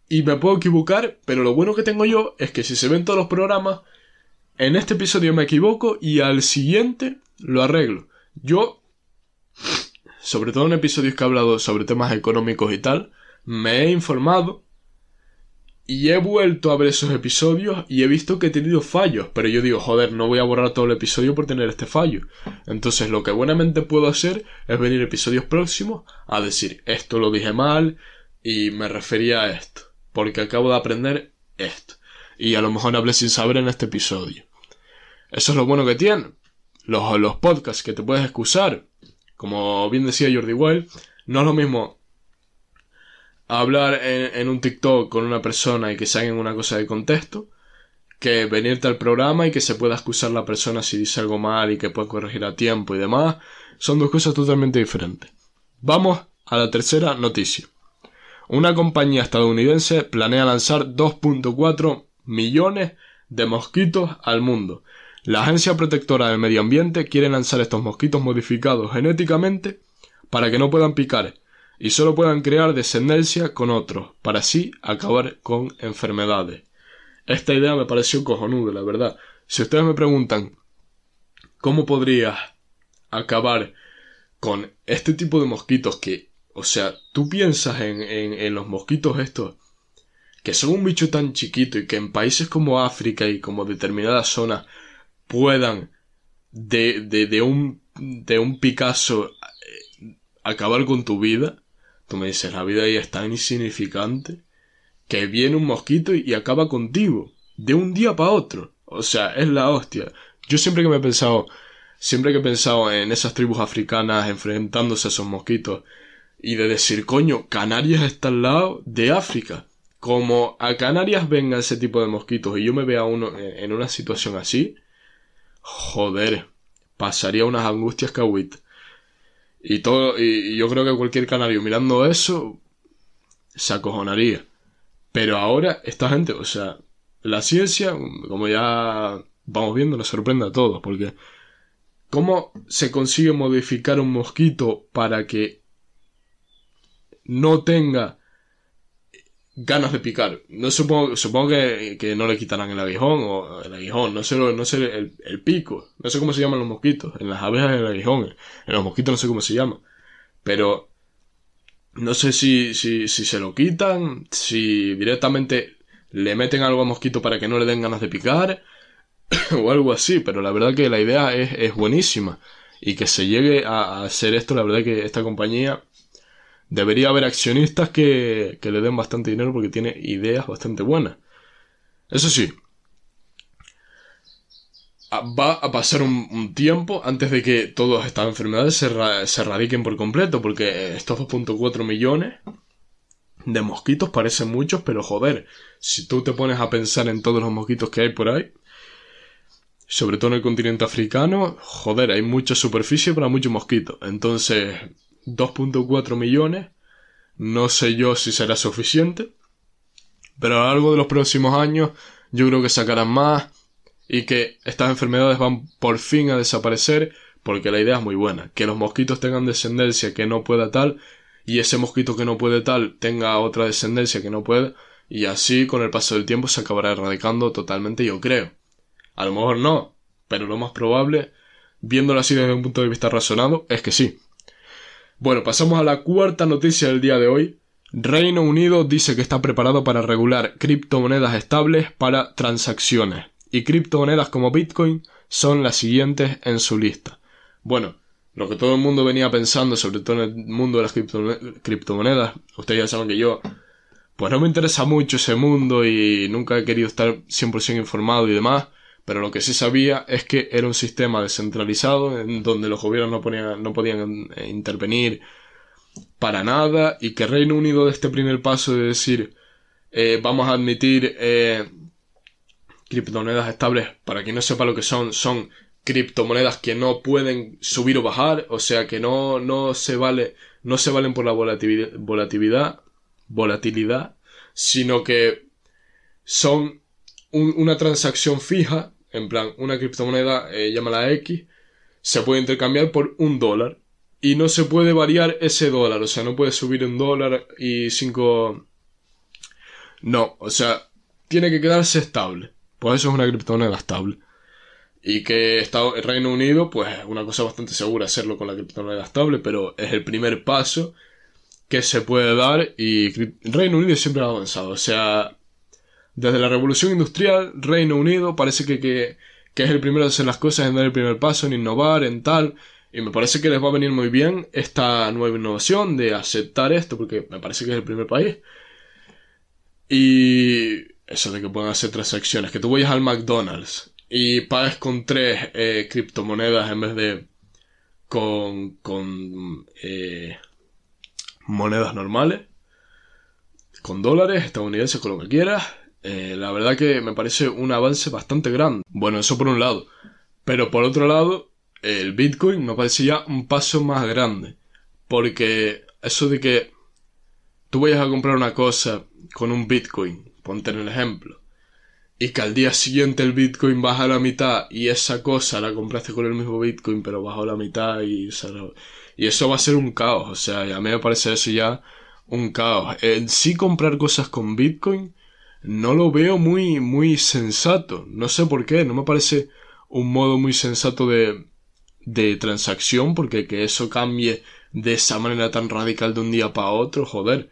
Y me puedo equivocar, pero lo bueno que tengo yo es que si se ven todos los programas, en este episodio me equivoco y al siguiente lo arreglo. Yo, sobre todo en episodios que he hablado sobre temas económicos y tal, me he informado y he vuelto a ver esos episodios y he visto que he tenido fallos, pero yo digo, joder, no voy a borrar todo el episodio por tener este fallo. Entonces lo que buenamente puedo hacer es venir episodios próximos a decir, esto lo dije mal y me refería a esto, porque acabo de aprender esto. Y a lo mejor hablé sin saber en este episodio. Eso es lo bueno que tiene. Los, los podcasts que te puedes excusar, como bien decía Jordi Wild, no es lo mismo hablar en, un TikTok con una persona y que se una cosa de contexto, que venirte al programa y que se pueda excusar la persona si dice algo mal y que pueda corregir a tiempo y demás, son dos cosas totalmente diferentes. Vamos a la tercera noticia. Una compañía estadounidense planea lanzar 2.4 millones de mosquitos al mundo. La Agencia Protectora del Medio Ambiente quiere lanzar estos mosquitos modificados genéticamente para que no puedan picar y solo puedan crear descendencia con otros, para así acabar con enfermedades. Esta idea me pareció cojonuda, la verdad. Si ustedes me preguntan cómo podría acabar con este tipo de mosquitos que, o sea, tú piensas en, en, los mosquitos estos, que son un bicho tan chiquito y que en países como África y como determinadas zonas puedan de, de, de un de un Picasso eh, acabar con tu vida Tú me dices, la vida ahí es tan insignificante que viene un mosquito y, acaba contigo, de un día para otro. O sea, es la hostia. Yo siempre que me he pensado, siempre que he pensado en esas tribus africanas enfrentándose a esos mosquitos y de decir, coño, Canarias está al lado de África. Como a Canarias venga ese tipo de mosquitos y yo me vea uno en una situación así, joder, pasaría unas angustias cahuit. Y todo, y, yo creo que cualquier canario mirando eso se acojonaría. Pero ahora, esta gente, o sea, la ciencia, como ya vamos viendo, nos sorprende a todos, porque ¿cómo se consigue modificar un mosquito para que no tenga ganas de picar. No supongo, supongo que, no le quitarán el aguijón o el aguijón, no sé, no sé el, pico, no sé cómo se llaman los mosquitos. En las abejas el aguijón, en los mosquitos no sé cómo se llama. Pero no sé si, si, si se lo quitan, si directamente le meten algo al mosquito para que no le den ganas de picar o algo así, pero la verdad que la idea es, es buenísima y que se llegue a hacer esto, la verdad que esta compañía debería haber accionistas que, le den bastante dinero porque tiene ideas bastante buenas. Eso sí, va a pasar un, tiempo antes de que todas estas enfermedades se, se erradiquen por completo, porque estos 2.4 millones de mosquitos parecen muchos, pero joder, si tú te pones a pensar en todos los mosquitos que hay por ahí, sobre todo en el continente africano, joder, hay mucha superficie para muchos mosquitos. Entonces, 2.4 millones. No sé yo si será suficiente. Pero a lo largo de los próximos años yo creo que sacarán más y que estas enfermedades van por fin a desaparecer porque la idea es muy buena. Que los mosquitos tengan descendencia que no pueda tal y ese mosquito que no puede tal tenga otra descendencia que no puede y así con el paso del tiempo se acabará erradicando totalmente yo creo. A lo mejor no, pero lo más probable, viéndolo así desde un punto de vista razonado, es que sí. Bueno, pasamos a la cuarta noticia del día de hoy. Reino Unido dice que está preparado para regular criptomonedas estables para transacciones. Y criptomonedas como Bitcoin son las siguientes en su lista. Bueno, lo que todo el mundo venía pensando, sobre todo en el mundo de las criptomonedas, ustedes ya saben que yo, pues no me interesa mucho ese mundo y nunca he querido estar 100% informado y demás, pero lo que sí sabía es que era un sistema descentralizado en donde los gobiernos no, no podían eh, intervenir para nada y que Reino Unido de este primer paso de decir eh, vamos a admitir eh, criptomonedas estables, para quien no sepa lo que son, son criptomonedas que no pueden subir o bajar, o sea que no, no se vale, no se valen por la volatilidad, volatilidad, volatilidad, sino que son una transacción fija, en plan, una criptomoneda, eh, llámala X, se puede intercambiar por un dólar y no se puede variar ese dólar, o sea, no puede subir un dólar y cinco... No, o sea, tiene que quedarse estable. Pues eso es una criptomoneda estable. Y que el Reino Unido, pues es una cosa bastante segura hacerlo con la criptomoneda estable, pero es el primer paso que se puede dar y Reino Unido siempre ha avanzado. O sea, desde la revolución industrial, Reino Unido parece que, que, que es el primero en hacer las cosas, en dar el primer paso, en innovar, en tal. Y me parece que les va a venir muy bien esta nueva innovación de aceptar esto, porque me parece que es el primer país. Y eso de que puedan hacer transacciones, que tú vayas al McDonald's y pagues con tres eh, criptomonedas en vez de con, con eh, monedas normales, con dólares estadounidenses, con lo que quieras. Eh, la verdad que me parece un avance bastante grande. Bueno, eso por un lado. Pero por otro lado, el Bitcoin me parece ya un paso más grande. Porque eso de que tú vayas a comprar una cosa con un Bitcoin, ponte en el ejemplo, y que al día siguiente el Bitcoin baja a la mitad y esa cosa la compraste con el mismo Bitcoin pero bajó a la mitad y, y eso va a ser un caos. O sea, a mí me parece eso ya un caos. En sí comprar cosas con Bitcoin no lo veo muy, muy sensato. No sé por qué, no me parece un modo muy sensato de, de transacción porque que eso cambie de esa manera tan radical de un día para otro, joder.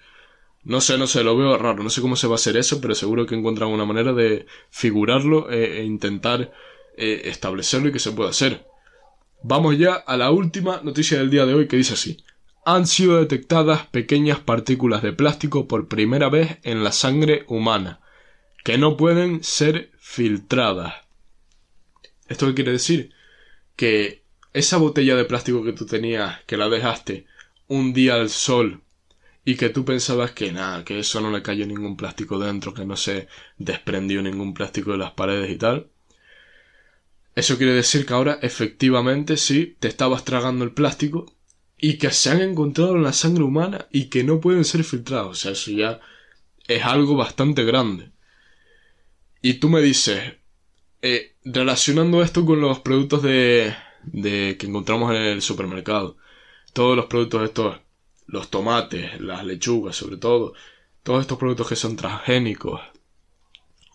No sé, no sé, lo veo raro, no sé cómo se va a hacer eso, pero seguro que encuentran una manera de figurarlo e, e intentar eh, establecerlo y que se pueda hacer. Vamos ya a la última noticia del día de hoy que dice así. Han sido detectadas pequeñas partículas de plástico por primera vez en la sangre humana, que no pueden ser filtradas. ¿Esto qué quiere decir? Que esa botella de plástico que tú tenías, que la dejaste un día al sol y que tú pensabas que nada, que eso no le cayó ningún plástico dentro, que no se desprendió ningún plástico de las paredes y tal. Eso quiere decir que ahora efectivamente sí, te estabas tragando el plástico y que se han encontrado en la sangre humana y que no pueden ser filtrados. O sea, eso ya es algo bastante grande. Y tú me dices, eh, relacionando esto con los productos de, de que encontramos en el supermercado, todos los productos estos los tomates, las lechugas sobre todo, todos estos productos que son transgénicos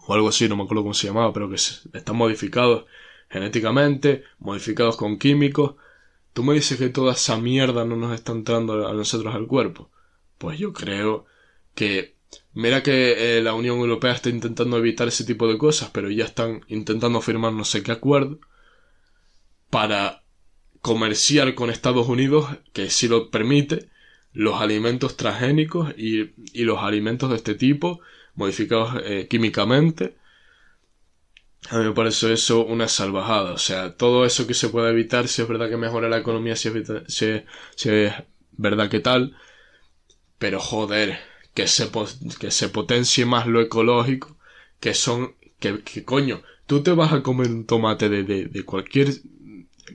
o algo así, no me acuerdo cómo se llamaba, pero que están modificados genéticamente, modificados con químicos, tú me dices que toda esa mierda no nos está entrando a nosotros al cuerpo. Pues yo creo que mira que eh, la Unión Europea está intentando evitar ese tipo de cosas, pero ya están intentando firmar no sé qué acuerdo para comerciar con Estados Unidos, que sí lo permite, los alimentos transgénicos y, y los alimentos de este tipo, modificados eh, químicamente. A mí me parece eso una salvajada. O sea, todo eso que se puede evitar, si es verdad que mejora la economía, si es, si, es verdad que tal. Pero joder, que se, que se potencie más lo ecológico, que son, que, que coño, tú te vas a comer un tomate de, de, de cualquier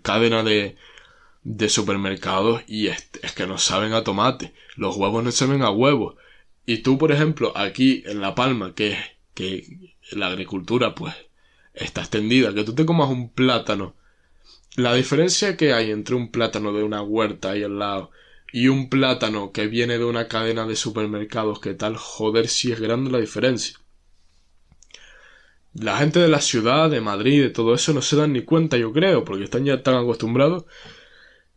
cadena de, de supermercados y es, que no saben a tomate. Los huevos no saben a huevos. Y tú, por ejemplo, aquí en La Palma, que, que la agricultura pues está extendida, que tú te comas un plátano. La diferencia que hay entre un plátano de una huerta ahí al lado y un plátano que viene de una cadena de supermercados, que tal, joder, si es grande la diferencia. La gente de la ciudad, de Madrid, de todo eso, no se dan ni cuenta, yo creo, porque están ya tan acostumbrados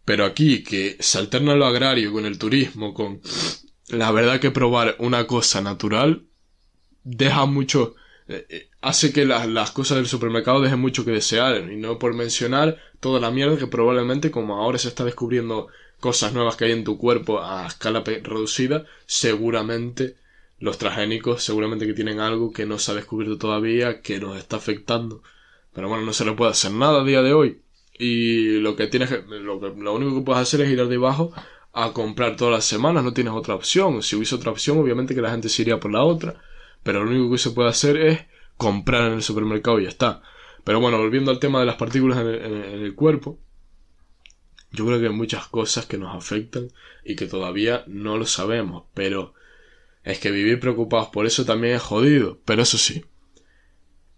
pero aquí, que se alterna lo agrario con el turismo, con la verdad que probar una cosa natural, deja mucho, eh, eh, hace que las, cosas del supermercado dejen mucho que desear, y no por mencionar toda la mierda que probablemente, como ahora se está descubriendo cosas nuevas que hay en tu cuerpo a escala reducida, seguramente los transgénicos, seguramente que tienen algo que no se ha descubierto todavía, que nos está afectando. Pero bueno, no se le puede hacer nada a día de hoy y lo que tienes lo, que, lo único que puedes hacer es ir debajo a comprar todas las semanas, no tienes otra opción. Si hubiese otra opción, obviamente que la gente se iría por la otra, pero lo único que se puede hacer es comprar en el supermercado y ya está. Pero bueno, volviendo al tema de las partículas en el, cuerpo, yo creo que hay muchas cosas que nos afectan y que todavía no lo sabemos, pero es que vivir preocupados por eso también es jodido, pero eso sí.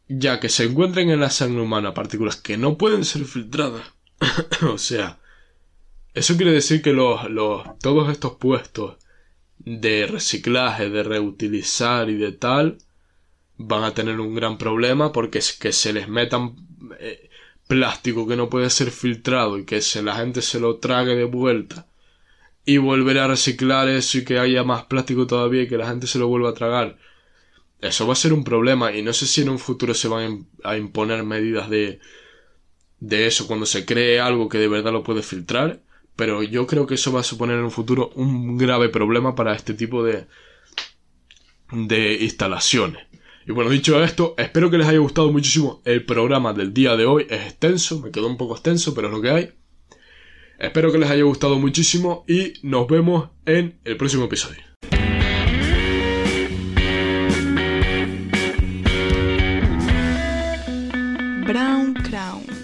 Ya que se encuentren en la sangre humana partículas que no pueden ser filtradas, o sea, eso quiere decir que los, los, todos estos puestos de reciclaje, de reutilizar y de tal, van a tener un gran problema porque es que se les metan eh, plástico que no puede ser filtrado y que se, la gente se lo trague de vuelta y volver a reciclar eso y que haya más plástico todavía y que la gente se lo vuelva a tragar. Eso va a ser un problema y no sé si en un futuro se van a imponer medidas de, de eso cuando se cree algo que de verdad lo puede filtrar, pero yo creo que eso va a suponer en un futuro un grave problema para este tipo de, de instalaciones. Y bueno, dicho esto, espero que les haya gustado muchísimo el programa del día de hoy. Es extenso, me quedó un poco extenso, pero es lo que hay. Espero que les haya gustado muchísimo y nos vemos en el próximo episodio. Brown Crown.